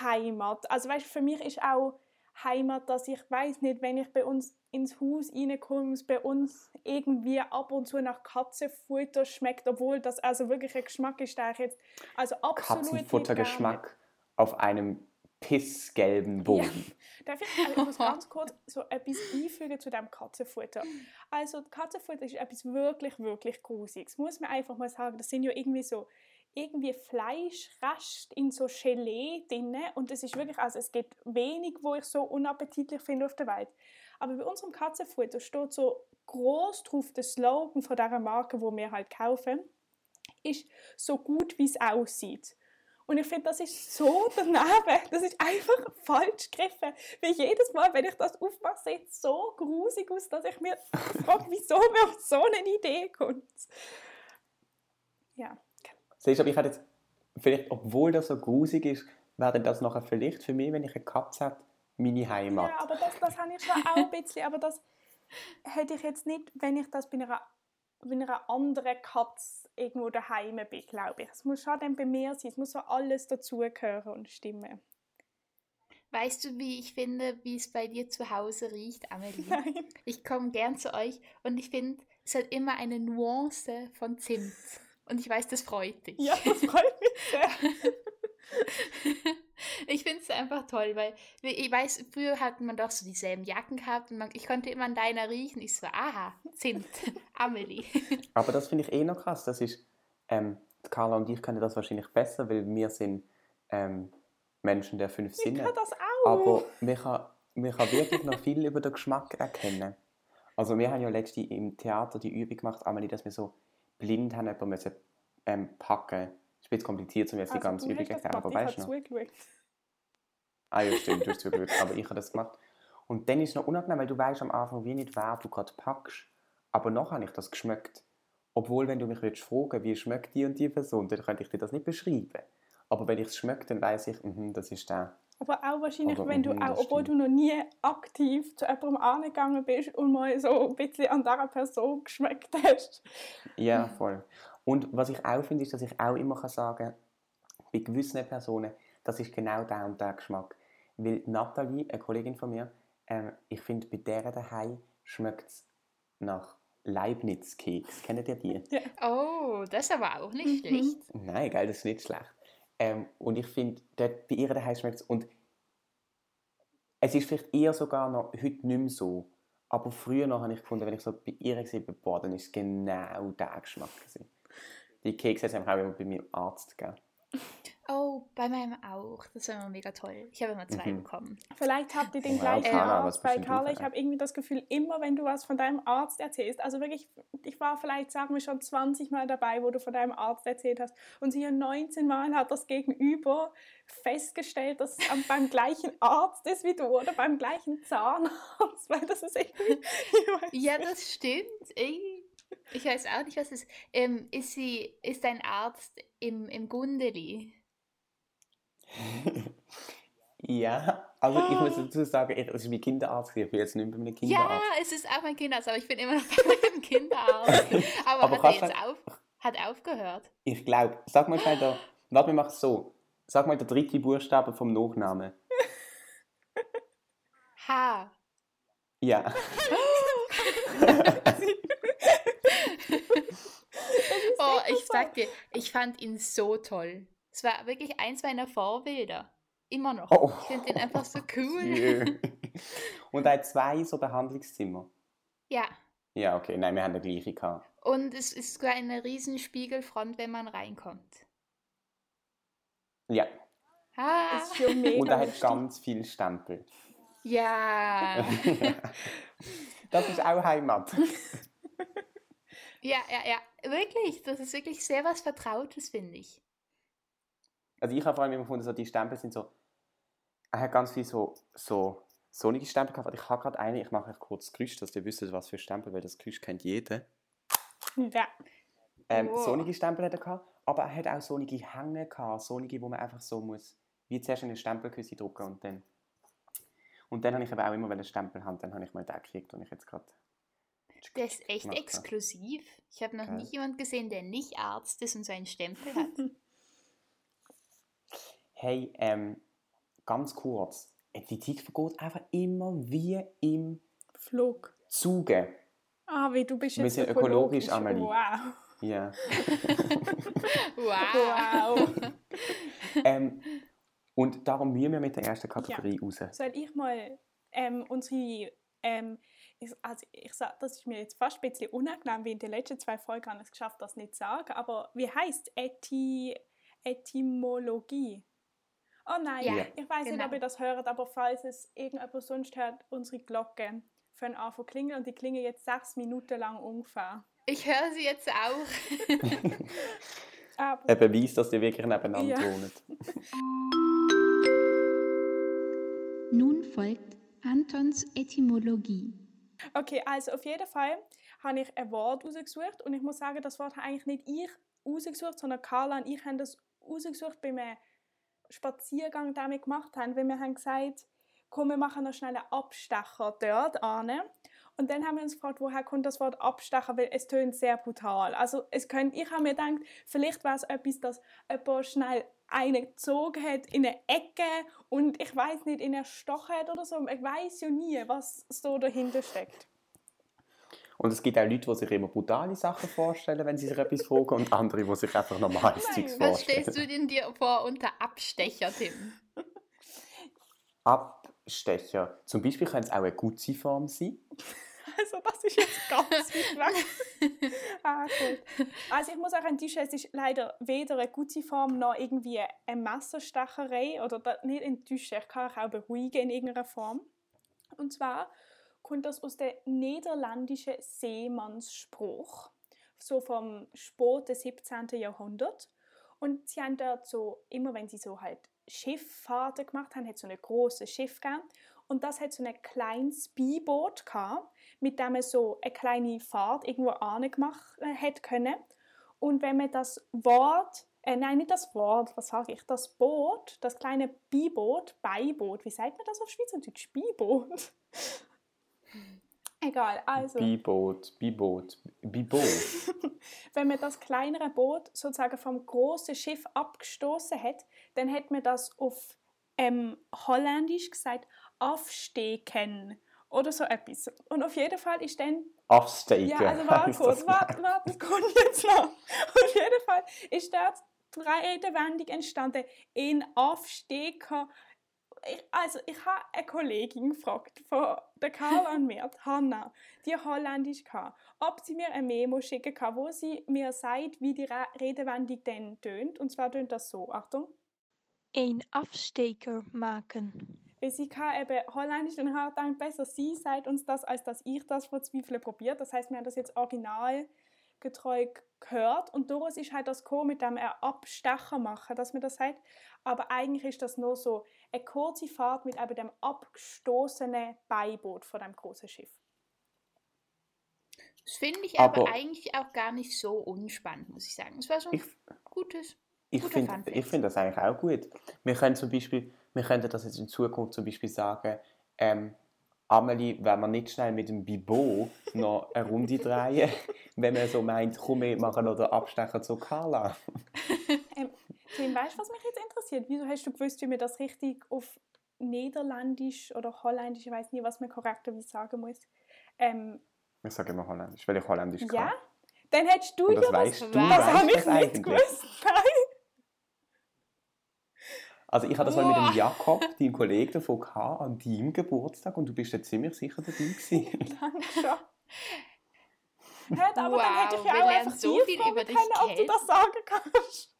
Heimat. Also weißt, für mich ist auch Heimat, dass ich weiß nicht, wenn ich bei uns ins Haus reinkomme, es bei uns irgendwie ab und zu nach Katzenfutter schmeckt, obwohl das also wirklich ein Geschmack ist, der ich jetzt also absolut Katzenfuttergeschmack auf einem pissgelben Boden. Ja. Darf ich, also ich muss ganz kurz so etwas einfügen zu dem Katzenfutter. Also Katzenfutter ist etwas wirklich, wirklich Grusiges. Muss man einfach mal sagen. Das sind ja irgendwie so irgendwie Fleischrest in so Gelee drin und es ist wirklich, also es gibt wenig, wo ich so unappetitlich finde auf der Welt. Aber bei unserem Katzenfutter steht so groß drauf der Slogan von dieser Marke, wo wir halt kaufen, ist so gut wie es aussieht. Und ich finde, das ist so daneben. Das ist einfach falsch gegriffen. Weil jedes Mal, wenn ich das aufmache, sieht es so grusig aus, dass ich mir frage, wieso mir auf so eine Idee kommt. Ja. Siehst du, aber ich hätte jetzt, vielleicht, obwohl das so grusig ist, wäre das nachher vielleicht für mich, wenn ich eine Katze habe, meine Heimat. Ja, aber das, das habe ich schon auch ein bisschen, aber das hätte ich jetzt nicht, wenn ich das bei einer, bei einer anderen Katze irgendwo daheim bin, glaube ich. Es muss schon dann bei mir sein, es muss so alles dazugehören und stimmen. Weißt du, wie ich finde, wie es bei dir zu Hause riecht, Amelie? Nein. Ich komme gern zu euch und ich finde, es hat immer eine Nuance von Zimt. Und ich weiß, das freut dich. Ja, das freut mich sehr. ich finde es einfach toll, weil ich weiß, früher hat man doch so dieselben Jacken gehabt und man, ich konnte immer an deiner riechen. Ich so, aha, Zimt, Amelie. Aber das finde ich eh noch krass. Das ist, ähm, Carla und ich können das wahrscheinlich besser, weil wir sind ähm, Menschen der fünf Sinne. Ich kann das auch. Aber man kann, man kann wirklich noch viel über den Geschmack erkennen. Also wir haben ja letztens im Theater die Übung gemacht, Amelie, dass wir so blind haben jemanden müssen, ähm, packen. Es ist ein bisschen kompliziert, um jetzt die also, ganze Übung erklären, aber weißt du noch? Ah ja, stimmt, du hast zugeschaut, aber ich habe das gemacht. Und dann ist es noch unangenehm, weil du weißt am Anfang wie nicht, wer du gerade packst. Aber noch habe ich das geschmeckt. Obwohl, wenn du mich willst fragen wie schmeckt die und die Person, dann könnte ich dir das nicht beschreiben. Aber wenn ich es schmecke, dann weiß ich, mh, das ist der. Aber auch wahrscheinlich, Oder, wenn du, auch, obwohl du noch nie aktiv zu jemandem angegangen bist und mal so ein bisschen an dieser Person geschmeckt hast. Ja, voll. Und was ich auch finde, ist, dass ich auch immer sagen kann, bei gewissen Personen, das ist genau der und der Geschmack. Weil Nathalie, eine Kollegin von mir, ähm, ich finde, bei der daheim schmeckt es nach Leibniz-Keks. Kennt ihr die? Ja. Oh, das ist aber auch nicht mhm. schlecht. Nein, geil, das ist nicht schlecht. Ähm, und ich finde, bei ihr daheim schmeckt es. Und es ist vielleicht eher sogar noch heute nicht mehr so. Aber früher noch habe ich gefunden, wenn ich so bei ihr bin, boah, dann ist es genau der Geschmack. Gewesen. Die Kekse haben auch immer bei meinem Arzt gegeben. Oh, bei meinem auch. Das war immer mega toll. Ich habe immer zwei mhm. bekommen. Vielleicht habt ihr den oh, gleichen Carla, Arzt bei Carla. Ich habe irgendwie das Gefühl, immer wenn du was von deinem Arzt erzählst, also wirklich, ich war vielleicht, sagen wir schon 20 Mal dabei, wo du von deinem Arzt erzählt hast und sicher 19 Mal hat das Gegenüber festgestellt, dass es beim gleichen Arzt ist wie du oder beim gleichen Zahnarzt, weil das ist irgendwie... ja, das stimmt. Irgendwie ich weiß auch nicht, was es ist. Ähm, ist, sie, ist dein Arzt im, im Gundeli? ja, also ich muss dazu sagen, es ist mein Kinderarzt. Ich bin jetzt nicht mehr bei meinem Kinderarzt. Ja, es ist auch mein Kinderarzt, aber ich bin immer noch bei meinem Kinderarzt. Aber, aber hat er jetzt auf, hat aufgehört? Ich glaube, sag mal schnell da, warte, wir machen es so. Sag mal der dritte Buchstabe vom Nachnamen. H. Ja. oh, ich sag dir, ich fand ihn so toll. Es war wirklich eins meiner Vorbilder. Immer noch. Oh. Ich finde ihn einfach so cool. Und er hat zwei so Behandlungszimmer. Ja. Ja, okay. Nein, wir haben den gleichen gehabt. Und es ist sogar eine riesen Spiegelfront, wenn man reinkommt. Ja. Ah. Ist schon mega Und er hat ganz viel Stempel. Ja. das ist auch Heimat. Ja, ja, ja. Wirklich. Das ist wirklich sehr was Vertrautes, finde ich. Also ich habe vor allem immer gefunden, so die Stempel sind so. Er hat ganz viel so, so sonnige Stempel gehabt. Ich habe gerade eine, ich mache euch kurz das Gerüst, dass ihr wisst, was für Stempel, weil das Gerüst kennt jeder. Ja. Ähm, Oh. Sonnige Stempel hat er gehabt, aber er hat auch sonnige Hänge gehabt, sonnige, wo man einfach so muss, wie zuerst eine Stempelküsse drücken und dann. Und dann habe ich aber auch immer einen Stempel haben, dann habe ich mal den gekriegt, den ich jetzt gerade. Der ist echt exklusiv. Ich habe noch Geil. nie jemanden gesehen, der nicht Arzt ist und so einen Stempel hat. Hey, ähm, ganz kurz. Die Zeit vergeht einfach immer wie im Flug. Zuge. Ah, wie du bist Wir jetzt sind ökologisch, Amelie. Wow. Ja. Wow. Wow. ähm, und darum müssen wir mit der ersten Kategorie raus. Soll ich mal ähm, unsere. Ähm, ich, also ich sag, das ist mir jetzt fast ein bisschen unangenehm, wie in den letzten zwei Folgen habe ich es geschafft, das nicht zu sagen. Aber wie heißt Eti, Etymologie? Oh nein, Ja, ich weiß nicht, genau. ob ihr das hört, aber falls es irgendjemand sonst hört, unsere Glocken fangen an zu klingeln und die klingen jetzt sechs Minuten lang ungefähr. Ich höre sie jetzt auch. Aber Ein Beweis, dass die wirklich nebeneinander Ja. wohnen. Nun folgt Antons Etymologie. Okay, also auf jeden Fall habe ich ein Wort rausgesucht und ich muss sagen, das Wort habe eigentlich nicht ich rausgesucht, sondern Carla und ich haben das rausgesucht bei einem Spaziergang, wir gemacht haben, weil wir haben gesagt, komm, wir machen noch schnell einen Abstecher dort an. Und dann haben wir uns gefragt, woher kommt das Wort Abstecher, weil es tönt sehr brutal. Also es könnte, ich habe mir gedacht, vielleicht wäre es etwas, dass jemand schnell einen gezogen hat in eine Ecke und ich weiß nicht, in eine Stoche hat oder so. Ich weiß ja nie, was so dahinter steckt. Und es gibt auch Leute, die sich immer brutale Sachen vorstellen, wenn sie sich etwas fragen, und andere, die sich einfach normales Zeugs Was vorstellen. stellst du denn dir vor unter Abstecher, Tim? Abstecher. Zum Beispiel könnte es auch eine Guzzi-Form sein. Also das ist jetzt ganz weg. ah, gut. Also ich muss auch enttäuschen, es ist leider weder eine gute Form noch irgendwie eine Messerstecherei oder da, nicht enttäuschen, ich kann euch auch beruhigen in irgendeiner Form. Und zwar kommt das aus dem niederländischen Seemannsspruch, so vom späten 17. Jahrhundert. Und sie haben dort so, immer wenn sie so halt Schifffahrten gemacht haben, hat so ein großes Schiff gegeben. Und das hat so ein kleines Beiboot gehabt, mit dem man so eine kleine Fahrt irgendwo angemacht hätte können. Und wenn man das Wort, äh, nein, nicht das Wort, was sage ich, das Boot, das kleine Beiboot, Beiboot, wie sagt man das auf Schweizerdeutsch? Beiboot? Egal, also. Biboot, Biboot, Bibo. wenn man das kleinere Boot sozusagen vom großen Schiff abgestoßen hat, dann hat man das auf ähm, Holländisch gesagt aufsteken oder so etwas. Und auf jeden Fall ist dann Afsteken. ja, also warte kurz, warte, warte, das kommt jetzt noch. Auf jeden Fall ist dort Redewendung entstanden in Aufsteker. Ich, also, ich habe eine Kollegin gefragt, von der Karl und mir, die Hanna, die Holländisch kann, ob sie mir ein Memo schicken kann, wo sie mir sagt, wie die Re Redewendung denn tönt. Und zwar tönt das so, Achtung. Een afsteker maken. Weil sie kann eben Holländisch und hat gedacht, besser sie sagt uns das, als dass ich das verzweifle probiert. Das heißt, wir haben das jetzt originalgetreu gehört und daraus ist halt das gekommen, mit dem er Abstecher machen, dass man das sagt. Aber eigentlich ist das nur so eine kurze Fahrt mit eben dem abgestoßenen Beiboot von dem großen Schiff. Das finde ich aber, Aber- eigentlich auch gar nicht so unspannend, muss ich sagen. Es war so ein Ich, gutes. ich finde ich find das eigentlich auch gut. Wir können zum Beispiel, wir könnten das jetzt in Zukunft zum Beispiel sagen, ähm, Amelie, wenn man nicht schnell mit dem Bibo noch eine Runde drehen, wenn man so meint, komm, wir machen noch den Abstecher zu Carla. Tim, weißt du, was mich jetzt interessiert? Wieso hast du gewusst, wie man das richtig auf Niederländisch oder Holländisch, ich weiß nie, was man korrekterweise sagen muss, ähm, Ich sage immer Holländisch, weil ich Holländisch Ja? kann. Dann hättest du das ja weißt das, du, das weißt habe ich das nicht eigentlich. gewusst. Nein. Also ich hatte das mal mit dem Jakob, deinem Kollegen, davon gehabt, an deinem Geburtstag und du bist ja ziemlich sicher dabei gewesen. Danke schon. Hä, aber Wow, dann hätte ich ja auch einfach so viel über dich können, ob du das sagen kannst.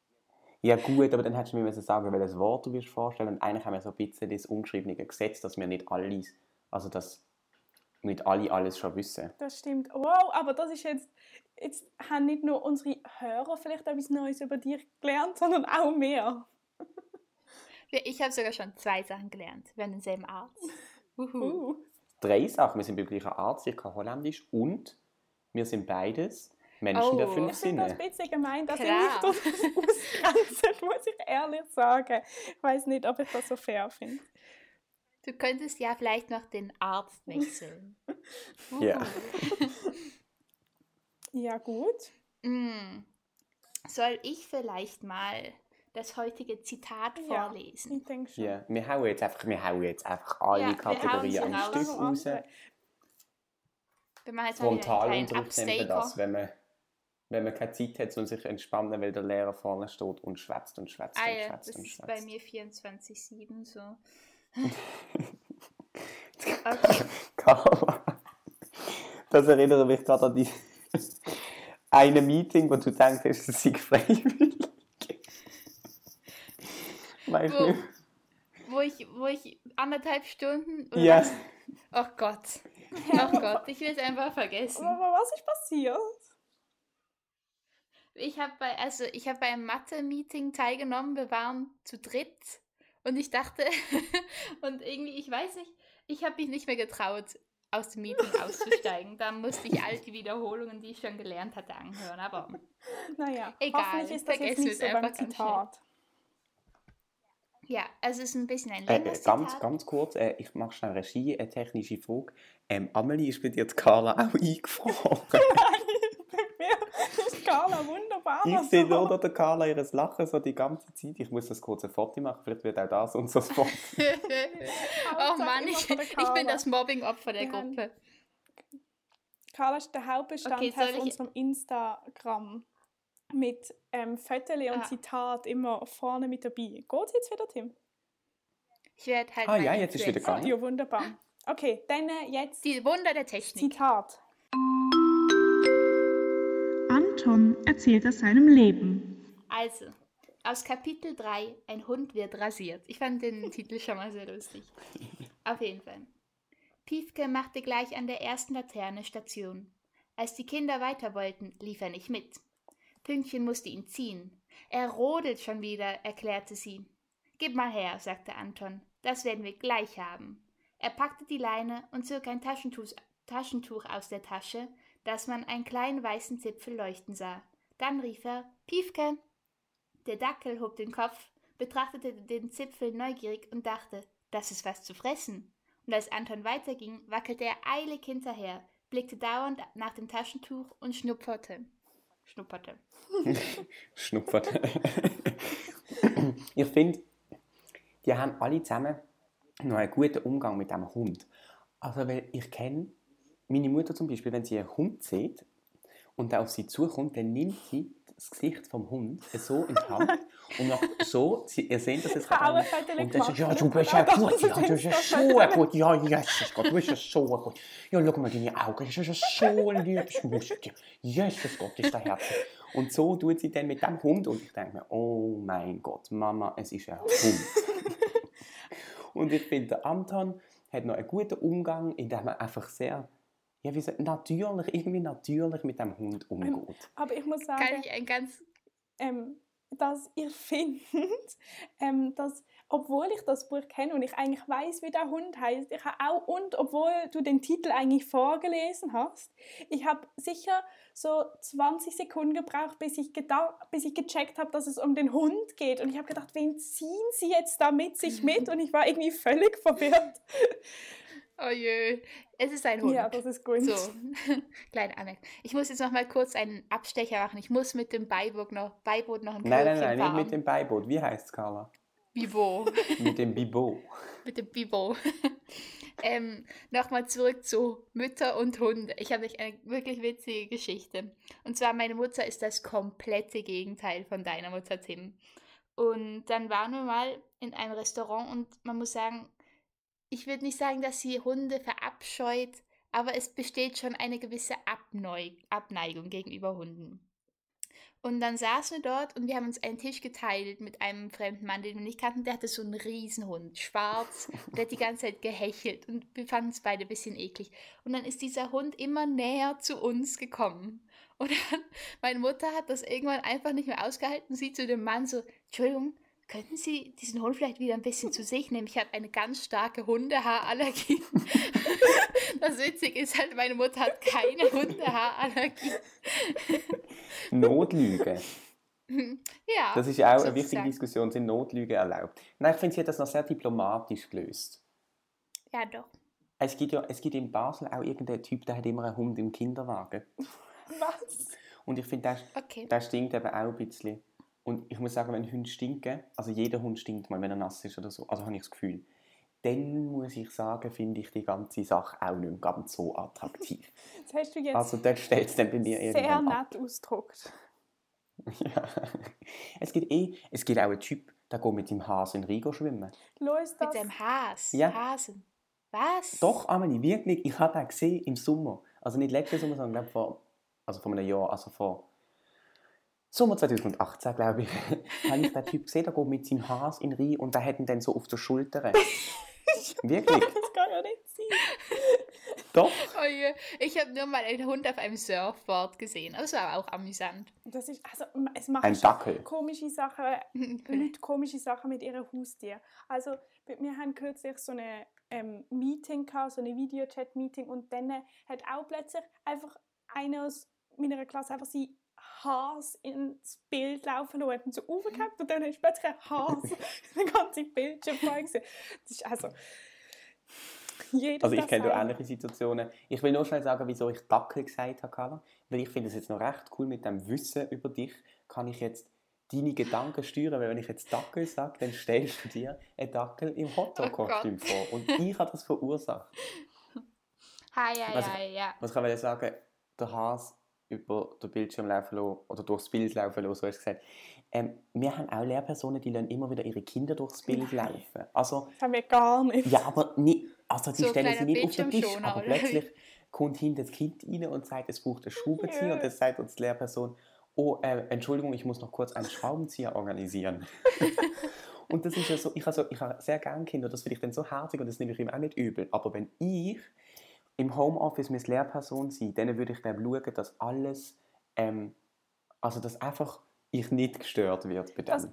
Ja gut, aber dann hättest du mir müssen sagen, welches Wort du wirst vorstellen. Und eigentlich haben wir so ein bisschen das ungeschriebene Gesetz, dass wir nicht alles, also dass nicht alle alles schon wissen. Das stimmt. Wow, aber das ist jetzt, jetzt haben nicht nur unsere Hörer vielleicht etwas Neues über dich gelernt, sondern auch mehr. Ich habe sogar schon zwei Sachen gelernt. Wir haben denselben Arzt. Uhu. Uh. Drei Sachen, wir sind beim gleichen Arzt, ich kann Holländisch und wir sind beides Menschen der Oh. fünf Ich finde das Sinne. ein bisschen gemein, dass ihr Klar. mich das ausgrenzt, muss ich ehrlich sagen. Ich weiß nicht, ob ich das so fair finde. Du könntest ja vielleicht noch den Arzt wechseln. Ja. Ja, gut. Mm. Soll ich vielleicht mal das heutige Zitat Ja. vorlesen? Ich denke schon. Ja, wir hauen jetzt einfach, wir hauen jetzt einfach alle Ja, Kategorien sie Stück raus. raus. Wir machen jetzt mal einen kleinen das, wenn man, wenn man keine Zeit hat, um sich zu entspannen, weil der Lehrer vorne steht und schwätzt und schwätzt Ah und ja, schwätzt das und ist bei schwätzt. mir 24-7 so. Okay. Carla, das erinnert mich gerade an die eine Meeting, wo du denkst, es sei freiwillig. Weißt Wo, du? wo, ich, wo ich anderthalb Stunden. oder Ja. was? Oh Gott. Oh Gott, ich will es einfach vergessen. Aber was ist passiert? Ich habe bei, also ich habe bei einem Mathe-Meeting teilgenommen, wir waren zu dritt und ich dachte, und irgendwie, ich weiß nicht, ich habe mich nicht mehr getraut, aus dem Meeting auszusteigen. Da musste ich all die Wiederholungen, die ich schon gelernt hatte, anhören. Aber Naja, Egal, hoffentlich ist das jetzt nicht so beim Zitat. ja, also es ist ein bisschen ein Äh, längeres äh, ganz, Zitat. ganz kurz, äh, ich mache schnell Regie, eine technische Frage. Ähm, Amelie, ist bei dir die Carla auch eingefroren? Carla wunderbar. ich sehe nur der Carla ihres Lachen so die ganze Zeit. Ich muss das kurz ein Foto machen, vielleicht wird auch das unser Spot. oh Mann, ich, ich bin das Mobbing-Opfer der Gruppe. Carla ist der Hauptbestandteil Okay, von unserem Instagram. Mit ähm, Fotos und Ah. Zitat immer vorne mit dabei. Geht's jetzt wieder, Tim? Ich werde halt Ah, ja, jetzt ist wieder gegangen. Ja, wunderbar. Okay, dann äh, jetzt Die Wunder der Technik. Zitat. Anton erzählt aus seinem Leben. Also, aus Kapitel 3, ein Hund wird rasiert. Ich fand den Titel schon mal sehr lustig. Auf jeden Fall. Piefke machte gleich an der ersten Laterne Station. Als die Kinder weiter wollten, lief er nicht mit. Pünktchen musste ihn ziehen. Er rodelt schon wieder, erklärte sie. Gib mal her, sagte Anton. Das werden wir gleich haben. Er packte die Leine und zog ein Taschentuch, Taschentuch aus der Tasche, dass man einen kleinen weißen Zipfel leuchten sah. Dann rief er Piefke. Der Dackel hob den Kopf, betrachtete den Zipfel neugierig und dachte, das ist was zu fressen. Und als Anton weiterging, wackelte er eilig hinterher, blickte dauernd nach dem Taschentuch und schnupperte. Schnupperte. Schnuppert. ich finde, die haben alle zusammen noch einen guten Umgang mit dem Hund. Also, weil ich kenne meine Mutter zum Beispiel, wenn sie einen Hund sieht und der auf sie zukommt, dann nimmt sie das Gesicht vom Hund so in die Hand und macht so, sie, ihr seht das jetzt gerade, und dann sagt, ja, du bist ja Das gut, ist ja, du bist ja so gut, ja, Jesus Gott, du bist ja so gut. Ja, schau mal deine Augen, das ist ja so ein liebes Muschel. Jesus Gott, ist der Herz. Und so tut sie dann mit dem Hund und ich denke mir, oh mein Gott, Mama, es ist ein Hund. und ich finde, der Anton hat noch einen guten Umgang, indem er einfach sehr, ja, wie sagt, natürlich, irgendwie natürlich mit dem Hund umgeht. Aber ich muss sagen, Kann ich ein ganz. ähm, dass ihr findet, ähm, dass, obwohl ich das Buch kenne und ich eigentlich weiß, wie der Hund heißt, ich habe auch, und obwohl du den Titel eigentlich vorgelesen hast, ich habe sicher so 20 Sekunden gebraucht, bis ich, gedacht, bis ich gecheckt habe, dass es um den Hund geht. Und ich habe gedacht, wen ziehen sie jetzt da mit sich mit? Und ich war irgendwie völlig verwirrt. Oh jö, es ist ein Hund. Ja, das ist gut. So, kleine Anmerkung. Ich muss jetzt noch mal kurz einen Abstecher machen. Ich muss mit dem Beiboot noch, Beiboot noch ein Nein, nein, nein, nicht fahren. mit dem Beiboot. Wie heißt es, Carla? Bibo. Mit dem Bibo. mit dem Bibo. ähm, Nochmal zurück zu Mütter und Hunde. Ich habe euch eine wirklich witzige Geschichte. Und zwar, meine Mutter ist das komplette Gegenteil von deiner Mutter, Tim. Und dann waren wir mal in einem Restaurant und man muss sagen, ich würde nicht sagen, dass sie Hunde verabscheut, aber es besteht schon eine gewisse Abneu Abneigung gegenüber Hunden. Und dann saßen wir dort und wir haben uns einen Tisch geteilt mit einem fremden Mann, den wir nicht kannten. Der hatte so einen Riesenhund, schwarz. Und der hat die ganze Zeit gehechelt und wir fanden es beide ein bisschen eklig. Und dann ist dieser Hund immer näher zu uns gekommen. Und dann, meine Mutter hat das irgendwann einfach nicht mehr ausgehalten. Sie zu dem Mann so, Entschuldigung, könnten Sie diesen Hund vielleicht wieder ein bisschen zu sich nehmen? Ich habe eine ganz starke Hundehaarallergie. das Witzige ist halt, meine Mutter hat keine Hundehaarallergie. Notlüge. ja. Das ist auch eine wichtige sozusagen. Diskussion, sind Notlüge erlaubt? Nein, ich finde, sie hat das noch sehr diplomatisch gelöst. Ja, doch. Es gibt ja es gibt in Basel auch irgendeinen Typ, der hat immer einen Hund im Kinderwagen. Was? Und ich finde, der, Okay. der stinkt eben auch ein bisschen. Und ich muss sagen, wenn Hunde stinken, also jeder Hund stinkt mal, wenn er nass ist oder so, also habe ich das Gefühl, dann muss ich sagen, finde ich die ganze Sache auch nicht ganz so attraktiv. Das hast du jetzt Also dort stellt es dann bei mir sehr nett ausgedrückt. Ja. Es gibt eh, es gibt auch einen Typ, der geht mit dem Hasen in Rigo schwimmen. Los Mit das. dem Has. Ja. Hasen. Was? Doch, Amelie, wirklich. Ich habe den gesehen im Sommer. Also nicht letzten Sommer, sondern glaub, vor, also vor einem Jahr, also vor Sommer 2018, glaube ich, habe ich den Typ gesehen, der geht mit seinem Has in Rhein und der hat ihn dann so auf der Schulter. wirklich? Das kann ja nicht sein. Doch. Oh je. Ich habe nur mal einen Hund auf einem Surfboard gesehen. Das war auch amüsant. Das ist, also, es macht Ein Dackel. komische Sachen, Leute komische Sachen mit ihren Haustieren. Also, wir haben kürzlich so eine ähm, Meeting gehabt, so eine Videochat-Meeting und dann hat auch plötzlich einfach einer aus meiner Klasse einfach sein Has ins Bild laufen und hat ihn so aufgehabt und dann ist plötzlich ein Has den ganzen Bildschirm voll gewesen. Das ist also... Jedes Also ich kenne da seine. ähnliche Situationen. Ich will nur schnell sagen, wieso ich Dackel gesagt habe, Carla. Weil ich finde es jetzt noch recht cool, mit dem Wissen über dich kann ich jetzt deine Gedanken steuern, weil wenn ich jetzt Dackel sage, dann stellst du dir einen Dackel im Hotdog-Kostüm Oh vor. Und ich habe das verursacht. Ha, ja, Was ja, ja. Was kann ich sagen? Der Has über den Bildschirm laufen lassen, oder durchs Bild laufen lassen, so hast du gesagt. Ähm, wir haben auch Lehrpersonen, die lassen immer wieder ihre Kinder durchs Bild Nein. laufen. Also, Das haben wir gar nicht. ja, aber nicht, also die So stellen sie nicht auf den Tisch, Bildschirmschoner, aber oder plötzlich kommt hinter das Kind rein und sagt, es braucht einen Schraubenzieher Ja. und dann sagt uns die Lehrperson, oh, äh, Entschuldigung, ich muss noch kurz einen Schraubenzieher organisieren. und das ist ja so, ich habe, so, ich habe sehr gerne Kinder, das finde ich dann so herzig und das nehme ich ihm auch nicht übel. Aber wenn ich im Homeoffice mit Lehrperson sein, dann würde ich dann schauen, dass alles, ähm, also dass einfach ich nicht gestört wird bei dem. Das-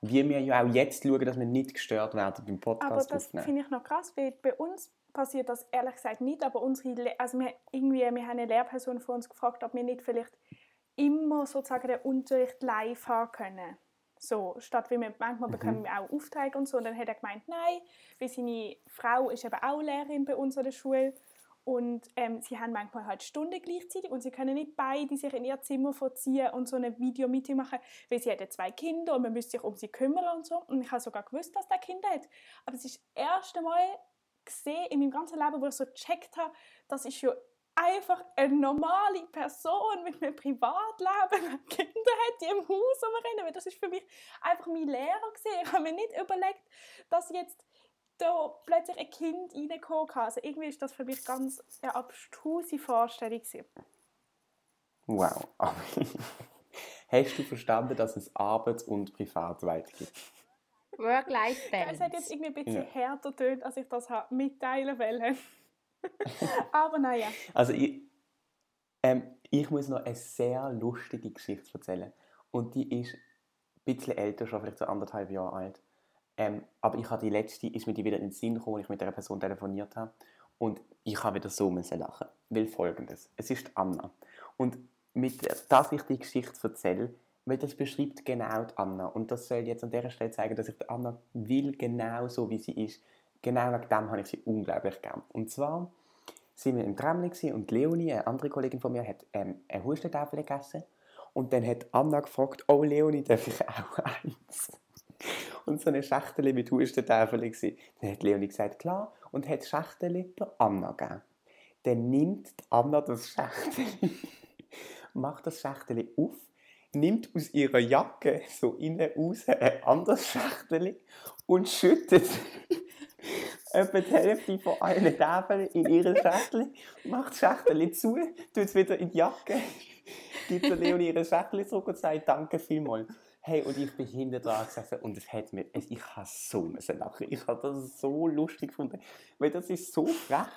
Wie wir ja auch jetzt schauen, dass wir nicht gestört werden beim Aber Podcast das aufnehmen. finde ich noch krass, weil bei uns passiert das ehrlich gesagt nicht, aber unsere, Le also wir, irgendwie, wir haben eine Lehrperson von uns gefragt, ob wir nicht vielleicht immer sozusagen den Unterricht live haben können. So, statt wie wir manchmal bekommen wir auch Aufträge und so. Und dann hat er gemeint, nein, weil seine Frau ist eben auch Lehrerin bei uns an der Schule und ähm, sie haben manchmal halt Stunden gleichzeitig und sie können nicht beide sich in ihr Zimmer verziehen und so eine Videomeeting machen, weil sie hat zwei Kinder und man müsste sich um sie kümmern und so. Und ich habe sogar gewusst, dass der Kinder hat. Aber es ist das erste Mal gesehen in meinem ganzen Leben, wo ich so gecheckt habe, das ist ja einfach eine normale Person mit einem Privatleben, die Kinder hat, die im Haus rumrennen. Das ist für mich einfach mein Lehrer gesehen. Ich habe mir nicht überlegt, dass jetzt da plötzlich ein Kind reingekommen. Also irgendwie ist das für mich ganz eine abstruse Vorstellung. gewesen. Wow. Hast du verstanden, dass es Arbeits- und Privatwelt gibt? Es Work-Life-Balance. hat jetzt irgendwie ein bisschen Ja. härter tönt, als ich das mitteilen wollte. Aber naja. Also ich, ähm, ich muss noch eine sehr lustige Geschichte erzählen. Und die ist ein bisschen älter, schon vielleicht so anderthalb Jahre alt. Ähm, aber ich habe die letzte, ist mir die wieder in den Sinn gekommen, als ich mit der Person telefoniert habe. Und ich habe wieder so müssen lachen. Weil folgendes, es ist Anna. Und mit dass ich die Geschichte erzähle, weil das beschreibt genau die Anna. Und das soll jetzt an dieser Stelle zeigen, dass ich die Anna will, genau so wie sie ist. Genau wegen dem habe ich sie unglaublich gern. Und zwar sind wir im Tramli und Leonie, eine andere Kollegin von mir, hat ähm, eine Hustentafel gegessen. Und dann hat Anna gefragt, oh Leonie, darf ich auch eins? Und so eine Schachtel mit Hustentafel gewesen. Dann hat Leonie gesagt, klar, und hat Schachtel der Anna gegeben. Dann nimmt die Anna das Schachtel, macht das Schachtel auf, nimmt aus ihrer Jacke so innen raus ein anderes Schachtel und schüttet etwa die Hälfte von allen Tafeln in ihre Schachtel, macht das Schachtel zu, tut es wieder in die Jacke, gibt der Leonie ihre Schachtel zurück und sagt Danke vielmals. Hey, und ich bin hinten dran gesessen und es hat mir, ich habe so müssen lachen. Ich habe das so lustig gefunden, weil das ist so frech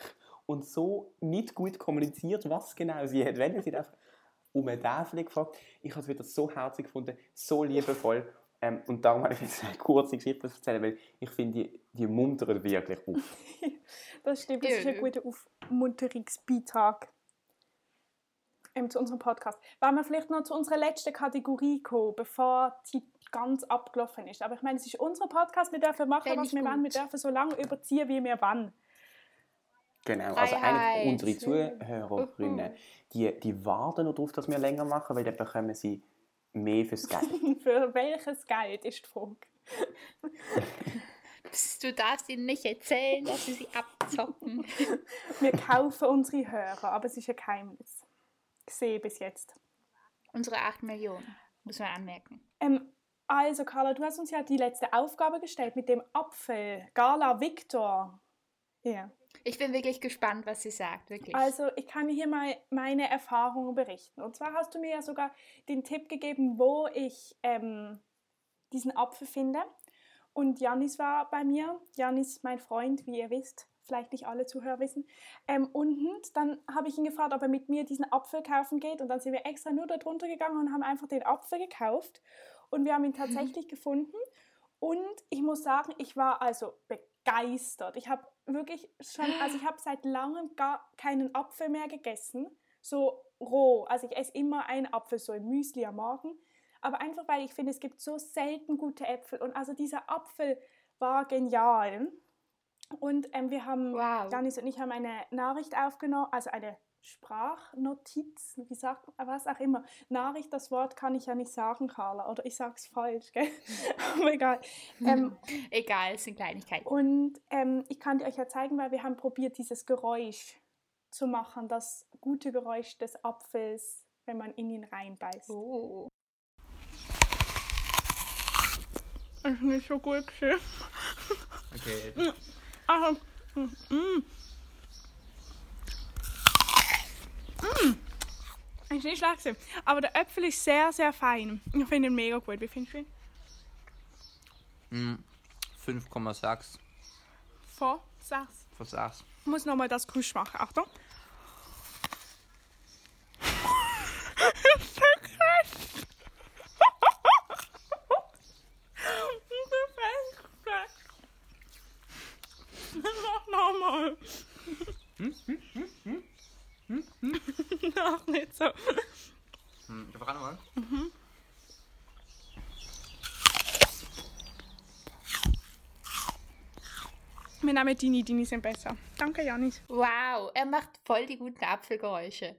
und so nicht gut kommuniziert, was genau sie hat. Wenn sie einfach um eine Tafel gefragt, ich habe es wieder so herzig gefunden, so liebevoll Ähm, und darum habe ich jetzt eine kurze Geschichte erzählen, weil ich finde, die, die muntern wirklich auf. Das stimmt, das ist ein guter Aufmunterungsbeitrag ähm, zu unserem Podcast. Wollen wir vielleicht noch zu unserer letzten Kategorie kommen, bevor die ganz abgelaufen ist. Aber ich meine, es ist unser Podcast, wir dürfen machen, was ich wir wollen. Wir gut. dürfen so lange überziehen, wie wir wollen. Genau, also eigentlich unsere Zuhörerinnen, die, die warten noch darauf, dass wir länger machen, weil dann bekommen sie mehr fürs Geld. Für welches Geld ist die Frage. Psst, du darfst ihnen nicht erzählen, dass sie sie abzocken. Wir kaufen unsere Hörer, aber es ist ein Geheimnis. Gesehen bis jetzt. Unsere 8 Millionen, muss man anmerken. Ähm, also, Carla, du hast uns ja die letzte Aufgabe gestellt mit dem Apfel. Gala Victor. Ja. Ich bin wirklich gespannt, was sie sagt, wirklich. Also, ich kann hier mal meine Erfahrungen berichten. Und zwar hast du mir ja sogar den Tipp gegeben, wo ich ähm, diesen Apfel finde. Und Janis war bei mir. Janis, mein Freund, wie ihr wisst, vielleicht nicht alle Zuhörer wissen. Ähm, und dann habe ich ihn gefragt, ob er mit mir diesen Apfel kaufen geht. Und dann sind wir extra nur da drunter gegangen und haben einfach den Apfel gekauft. Und wir haben ihn tatsächlich gefunden. Und ich muss sagen, ich war also begeistert. Ich habe wirklich schon, also ich habe seit langem gar keinen Apfel mehr gegessen, so roh. Also ich esse immer einen Apfel so im Müsli am Morgen, aber einfach weil ich finde, es gibt so selten gute Äpfel und also dieser Apfel war genial. Und ähm, wir haben, Wow. Janis und ich haben eine Nachricht aufgenommen, also eine Sprachnotiz, wie sagt man, was auch immer. Nachricht, das Wort kann ich ja nicht sagen, Carla, oder ich sag's falsch, gell? aber egal. Ähm, Egal, es sind Kleinigkeiten. und ähm, ich kann dir euch ja zeigen, weil wir haben probiert, dieses Geräusch zu machen, das gute Geräusch des Apfels, wenn man in ihn reinbeißt. Oh. Das ist nicht so gut schön. Okay. Also, mm, mm. Mm. Ist nicht schlecht gewesen. Aber der Äpfel ist sehr, sehr fein. Ich finde ihn mega gut. Wie findest du ihn? Mm, 5,6 Von 6. von 6. Ich muss nochmal das Kusch machen. Achtung. so krass. Mach nochmal. Noch nicht so. Hm, ich frage mal. Nehmen Dini, Dini sind besser. Danke, Janis. Wow, er macht voll die guten Apfelgeräusche.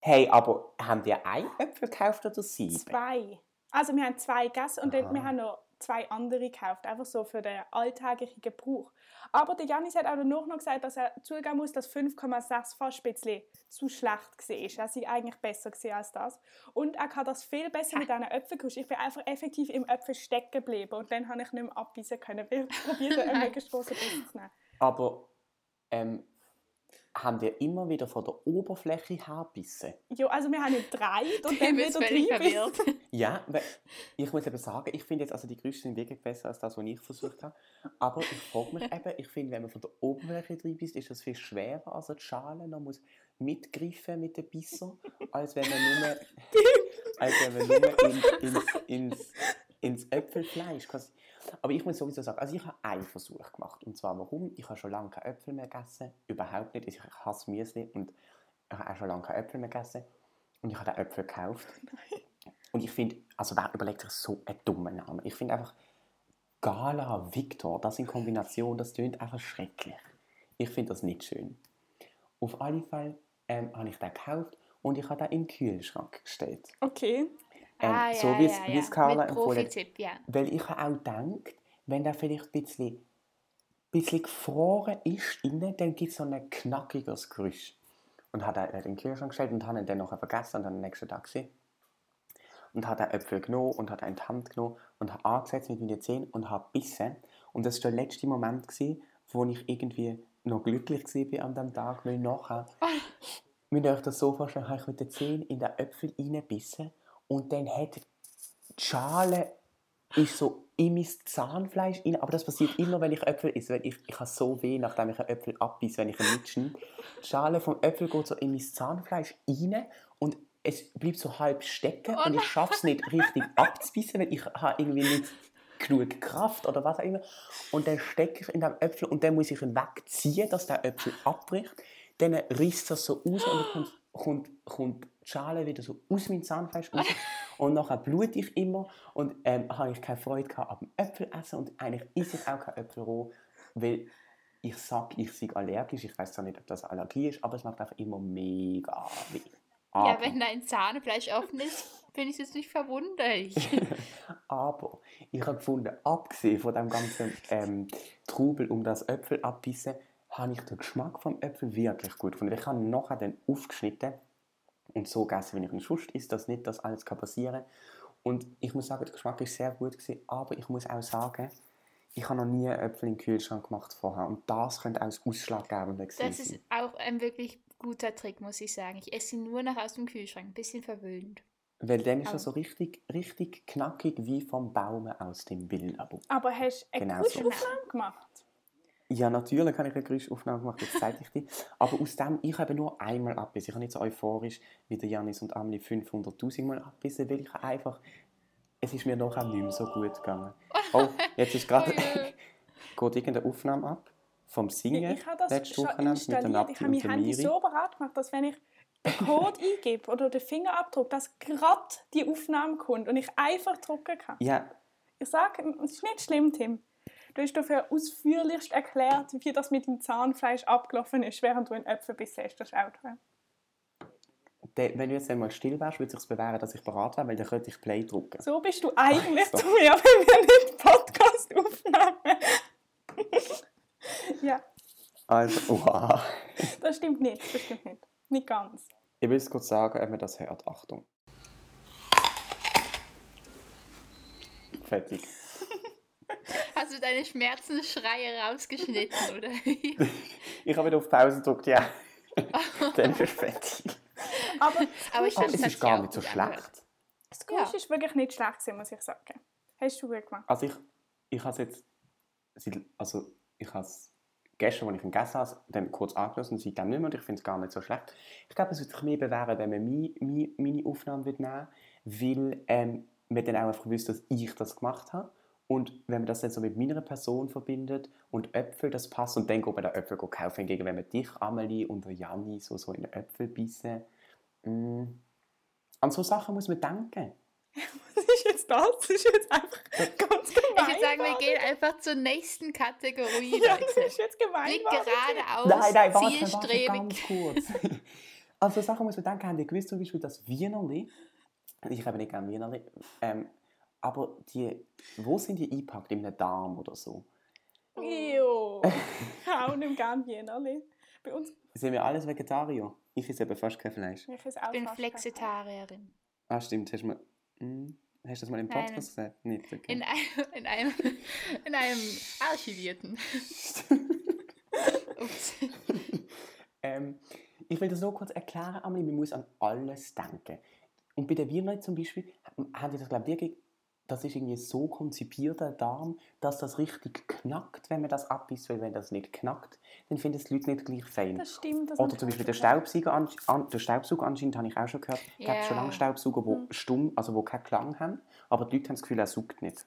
Hey, aber haben wir ein Äpfel gekauft oder sieben? Zwei. Also wir haben zwei gegessen und dann, Aha. wir haben noch zwei andere gekauft, einfach so für den alltäglichen Gebrauch. Aber der Janis hat auch danach noch gesagt, dass er zugeben muss, dass 5,6 fast ein bisschen zu schlecht war. Er sei eigentlich besser als das. Und er kann das viel besser mit diesen Äpfeln kuschen. Ich bin einfach effektiv im Äpfel stecken geblieben und dann habe ich nicht mehr abbeißen können, weil ich probiert habe, einen möglichst Biss zu nehmen. Aber ähm, haben wir immer wieder von der Oberfläche her gebissen? Ja, also wir haben nicht drei und dann wieder drei. Ja, ich muss eben sagen, ich finde jetzt, also die Gerüchte sind wirklich besser als das, was ich versucht habe. Aber ich frage mich eben, ich finde, wenn man von der Oberfläche drin bist, ist das viel schwerer, also die Schale noch muss mitgreifen mit den Bisser, als wenn man nur, als wenn man nur in, ins, ins, ins Äpfelfleisch quasi. Aber ich muss sowieso sagen, also ich habe einen Versuch gemacht. Und zwar warum? Ich habe schon lange keine Äpfel mehr gegessen. Überhaupt nicht. Ich hasse Müsli und ich habe auch schon lange keine Äpfel mehr gegessen. Und ich habe den Äpfel gekauft. Und ich finde, also wer überlegt sich so einen dummen Namen? Ich finde einfach Gala Victor, das in Kombination, das tönt einfach schrecklich. Ich finde das nicht schön. Auf alle Fälle ähm, habe ich den gekauft und ich habe den in den Kühlschrank gestellt. Okay. Ähm, ah, so ja, wie es ja, ja. Carla empfohlen hat. Ja. Weil ich habe auch gedacht, wenn der vielleicht ein bisschen, bisschen gefroren ist, innen, dann gibt es so ein knackiges Geräusch. Und habe den in den Kühlschrank gestellt und habe ihn dann nachher vergessen und dann am nächsten Tag gesehen. Und habe den Äpfel genommen und habe ihn in die Hand genommen und habe angesetzt mit meinen Zähnen und habe gebissen. Und das war der letzte Moment, gewesen, wo ich irgendwie noch glücklich war an diesem Tag, weil nachher, müsst ihr euch das so vorstellen, habe ich mit den Zähnen in den Äpfel reingebissen und dann hat die Schale ist so in mein Zahnfleisch rein. Aber das passiert immer, wenn ich Äpfel esse. Weil ich, ich habe so weh, nachdem ich einen Äpfel abbeiße, wenn ich ihn mitschneide. Die Schale vom Äpfel geht so in mein Zahnfleisch rein und es bleibt so halb stecken und ich schaffe es nicht richtig abzubissen, weil ich habe irgendwie nicht genug Kraft oder was auch immer. Und dann stecke ich in dem Äpfel und dann muss ich ihn wegziehen, dass der Äpfel abbricht. Dann reißt das so raus und dann kommt, kommt, kommt die Schale wieder so aus meinem Zahnfleisch raus. Und nachher blute ich immer und ähm, habe ich keine Freude gehabt am Äpfel essen und eigentlich esse ich auch kein Äpfel roh, weil ich sage, ich sei allergisch. Ich weiß zwar nicht, ob das Allergie ist, aber es macht einfach immer mega weh. Ja, Aber- wenn dein Zahnfleisch offen ist, finde ich es jetzt nicht verwunderlich. Aber ich habe gefunden, abgesehen von dem ganzen ähm, Trubel um das Äpfel abbissen, habe ich den Geschmack vom Äpfel wirklich gut gefunden. Ich habe nachher dann aufgeschnitten und so gegessen, wenn ich einen Schuss ist, dass nicht das alles kann passieren Und ich muss sagen, der Geschmack ist sehr gut gewesen, aber ich muss auch sagen, ich habe noch nie Äpfel in den Kühlschrank gemacht vorher und das könnte auch das Ausschlaggebende gewesen Das ist sein. auch ein wirklich guter Trick, muss ich sagen. Ich esse ihn nur noch aus dem Kühlschrank. Ein bisschen verwöhnt. Weil dann ist er so richtig, richtig knackig wie vom Baum aus dem Bilderbuch. Aber hast du eine Genau so. Geräuschaufnahme gemacht? Ja, natürlich habe ich eine Geräuschaufnahme gemacht, jetzt zeige ich die. Aber aus dem, ich habe nur einmal abbissen. Ich habe nicht so euphorisch wie der Janis und Amelie 500'000 Mal abbissen, weil ich einfach, es ist mir nachher nicht mehr so gut gegangen. Oh, jetzt ist gerade, geht irgendeine Aufnahme ab vom Singen Ich habe das letzte Wochenende mit der. Nati Ich habe mein Handy Miri. so bereit gemacht, dass wenn ich den Code eingebe oder den Fingerabdruck, dass gerade die Aufnahme kommt und ich einfach drücken kann. Ja, Ich sage, es ist nicht schlimm, Tim. Du hast dafür ausführlichst erklärt, wie das mit dem Zahnfleisch abgelaufen ist, während du einen Äpfel bissen hast. Das der, wenn du jetzt einmal still wärst, würde es sich bewähren, dass ich bereit wäre, weil dann könnte ich Play drücken. So bist du eigentlich zu mir, wenn wir nicht Podcast aufnehmen. ja, Also, oha. das stimmt nicht. Das stimmt nicht. Nicht ganz. Ich will es kurz sagen, ob man das hört. Achtung. Fertig. Hast du deine Schmerzensschreie rausgeschnitten, oder? Ich habe wieder auf Pause gedrückt, ja. Dann fertig. Aber Aber ich Aber es ist gar auch nicht so angehört. schlecht. das Geräusch ist wirklich nicht schlecht, gewesen, muss ich sagen. Hast du gut gemacht. Also ich, ich habe es jetzt, also ich habe es gestern, als ich ihn gegessen habe, dann kurz angelassen und seitdem nicht mehr und ich finde es gar nicht so schlecht. Ich glaube, es würde sich mehr bewähren, wenn man meine, meine, meine Aufnahmen würde nehmen würde, weil ähm, man dann auch einfach wüsste, dass ich das gemacht habe. Und wenn man das dann so mit meiner Person verbindet und Äpfel, das passt und dann geht man den Äpfel kaufen, hingegen wenn man dich, Amelie und der Janni so, so in Äpfel bissen. Mm. An so Sachen muss man denken. Was ist jetzt das? Das ist jetzt einfach ganz gemein. Ich würde sagen, wir gehen einfach zur nächsten Kategorie, Ja, das ist jetzt gemein. Blick Warte. geradeaus, Nein, nein, warte, warte, zielstrebig. ganz kurz. also Sachen muss man denken, habt ihr gewusst zum Beispiel, dass Wienerli, ich habe nicht gerne Wienerli, ähm, aber die, wo sind die eingepackt? In einem Darm oder so? Habe auch nicht gern Wienerli. Bei uns Sind wir alles Vegetarier? Ich esse eben fast kein Fleisch. ich es auch Ich bin Flexitarierin. Ah, stimmt. Hast du, mal, hm, hast du das mal im Nein. Podcast gesagt? Nicht, okay. In einem, in einem, in einem archivierten. Ups. ähm, ich will das nur kurz erklären, Amelie, man muss an alles denken. Und bei der Wiener zum Beispiel, haben die das, glaube ich, wirklich, das ist irgendwie so konzipiert, der Darm, dass das richtig knackt, wenn man das abbisst, weil wenn das nicht knackt, dann finden es die Leute nicht gleich fein. Das stimmt. Das Oder zum Beispiel der Staubsauger, an, an, der Staubsauger anscheinend, habe ich auch schon gehört, es gibt schon lange Staubsauger, die Mhm. stumm, also wo keinen Klang haben, aber die Leute haben das Gefühl, er saugt nicht.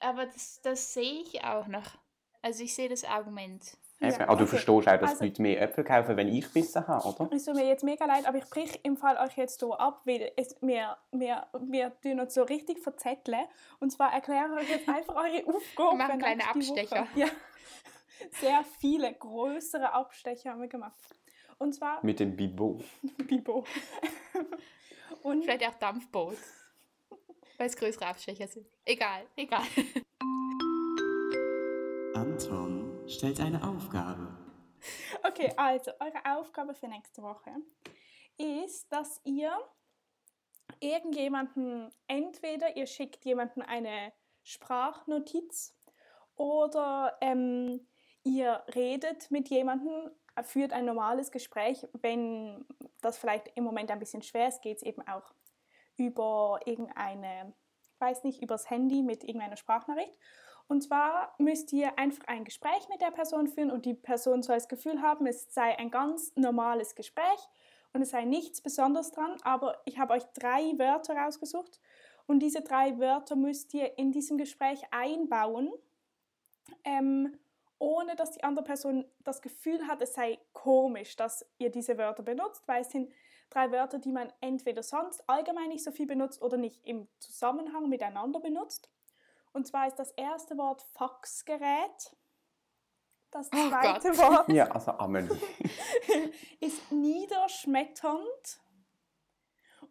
Aber das, das sehe ich auch noch. Also ich sehe das Argument. Ja, Eben. Aber du okay. verstehst auch, dass Also- die Leute mehr Äpfel kaufen, wenn ich Bissen habe, oder? Es tut mir jetzt mega leid, aber ich brich im Fall euch jetzt hier ab, weil es, wir, wir, wir tun uns so richtig verzetteln. Und zwar erkläre ich euch jetzt einfach eure Aufgaben. Wir machen kleine. Abstecher. Ja. Sehr viele größere Abstecher haben wir gemacht. Und zwar Mit dem Bibo. Bibo. Und Vielleicht auch Dampfboot. Weil es größere Abstecher sind. Egal, egal. Anton stellt eine Aufgabe. Okay, also eure Aufgabe für nächste Woche ist, dass ihr irgendjemanden, entweder ihr schickt jemanden eine Sprachnotiz oder ähm, ihr redet mit jemandem, führt ein normales Gespräch, wenn das vielleicht im Moment ein bisschen schwer ist, geht es eben auch über irgendeine, ich weiß nicht, übers Handy mit irgendeiner Sprachnachricht. Und zwar müsst ihr einfach ein Gespräch mit der Person führen und die Person soll das Gefühl haben, es sei ein ganz normales Gespräch und es sei nichts Besonderes dran, aber ich habe euch drei Wörter rausgesucht und diese drei Wörter müsst ihr in diesem Gespräch einbauen, ähm, ohne dass die andere Person das Gefühl hat, es sei komisch, dass ihr diese Wörter benutzt, weil es sind drei Wörter, die man entweder sonst allgemein nicht so viel benutzt oder nicht im Zusammenhang miteinander benutzt. Und zwar ist das erste Wort Faxgerät. Das Oh zweite Gott. Wort Ja, also Amelie. ist niederschmetternd.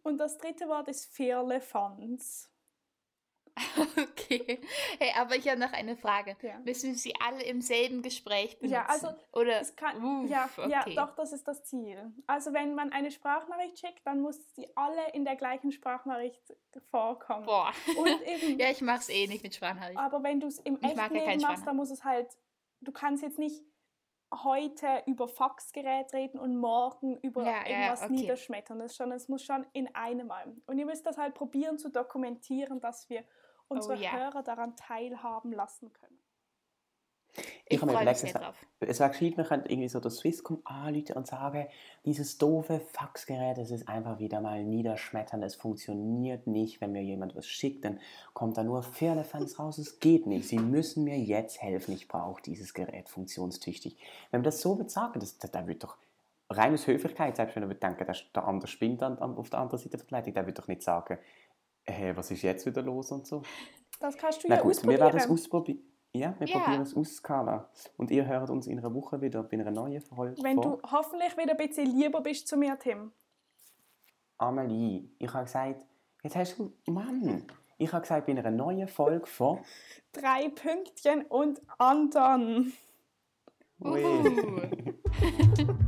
Und das dritte Wort ist Firlefanz. Okay. Hey, aber ich habe noch eine Frage. Ja. Müssen wir sie alle im selben Gespräch benutzen? Ja, also Oder Es kann, Uff, ja, ja, okay. doch, das ist das Ziel. Also wenn man eine Sprachnachricht schickt, dann muss sie alle in der gleichen Sprachnachricht vorkommen. Boah. Und eben, ja, ich mach's eh nicht mit Sprachnachrichten. aber wenn du es im Ich echten ja Leben machst, Sprachnachricht. dann muss es halt, du kannst jetzt nicht heute über Faxgerät reden und morgen über Ja, ja, ja, irgendwas okay. niederschmettern. Das schon, es muss schon in einem Mal. Und ihr müsst das halt probieren zu dokumentieren, dass wir unsere Oh ja. Hörer daran teilhaben lassen können. Ich habe mir freue mich überlegt, sehr es wär- drauf. Es wäre gescheit, man könnte irgendwie so das Swisscom anrufen und sagen, dieses doofe Faxgerät, das ist einfach wieder mal niederschmetternd, es funktioniert nicht, wenn mir jemand was schickt, dann kommt da nur Firlefanz raus, es geht nicht, Sie müssen mir jetzt helfen, ich brauche dieses Gerät funktionstüchtig. Wenn man das so wird sagen, das, das, da wird doch reines Höflichkeit, selbst wenn denken, der, der andere spinnt an, an, auf der anderen Seite der Leitung, der wird doch nicht sagen, hey, was ist jetzt wieder los und so. Das kannst du Na ja gut, wir ausprobieren. werden es ausprobieren. Ja, wir Ja. probieren es aus, Carla. Und ihr hört uns in einer Woche wieder bei einer neuen Folge Wenn du hoffentlich wieder ein bisschen lieber bist zu mir, Tim. Amelie. Ich habe gesagt, jetzt hast du, Mann, ich habe gesagt, bei einer neuen Folge von Drei Pünktchen und Anton. Ui. Uhu.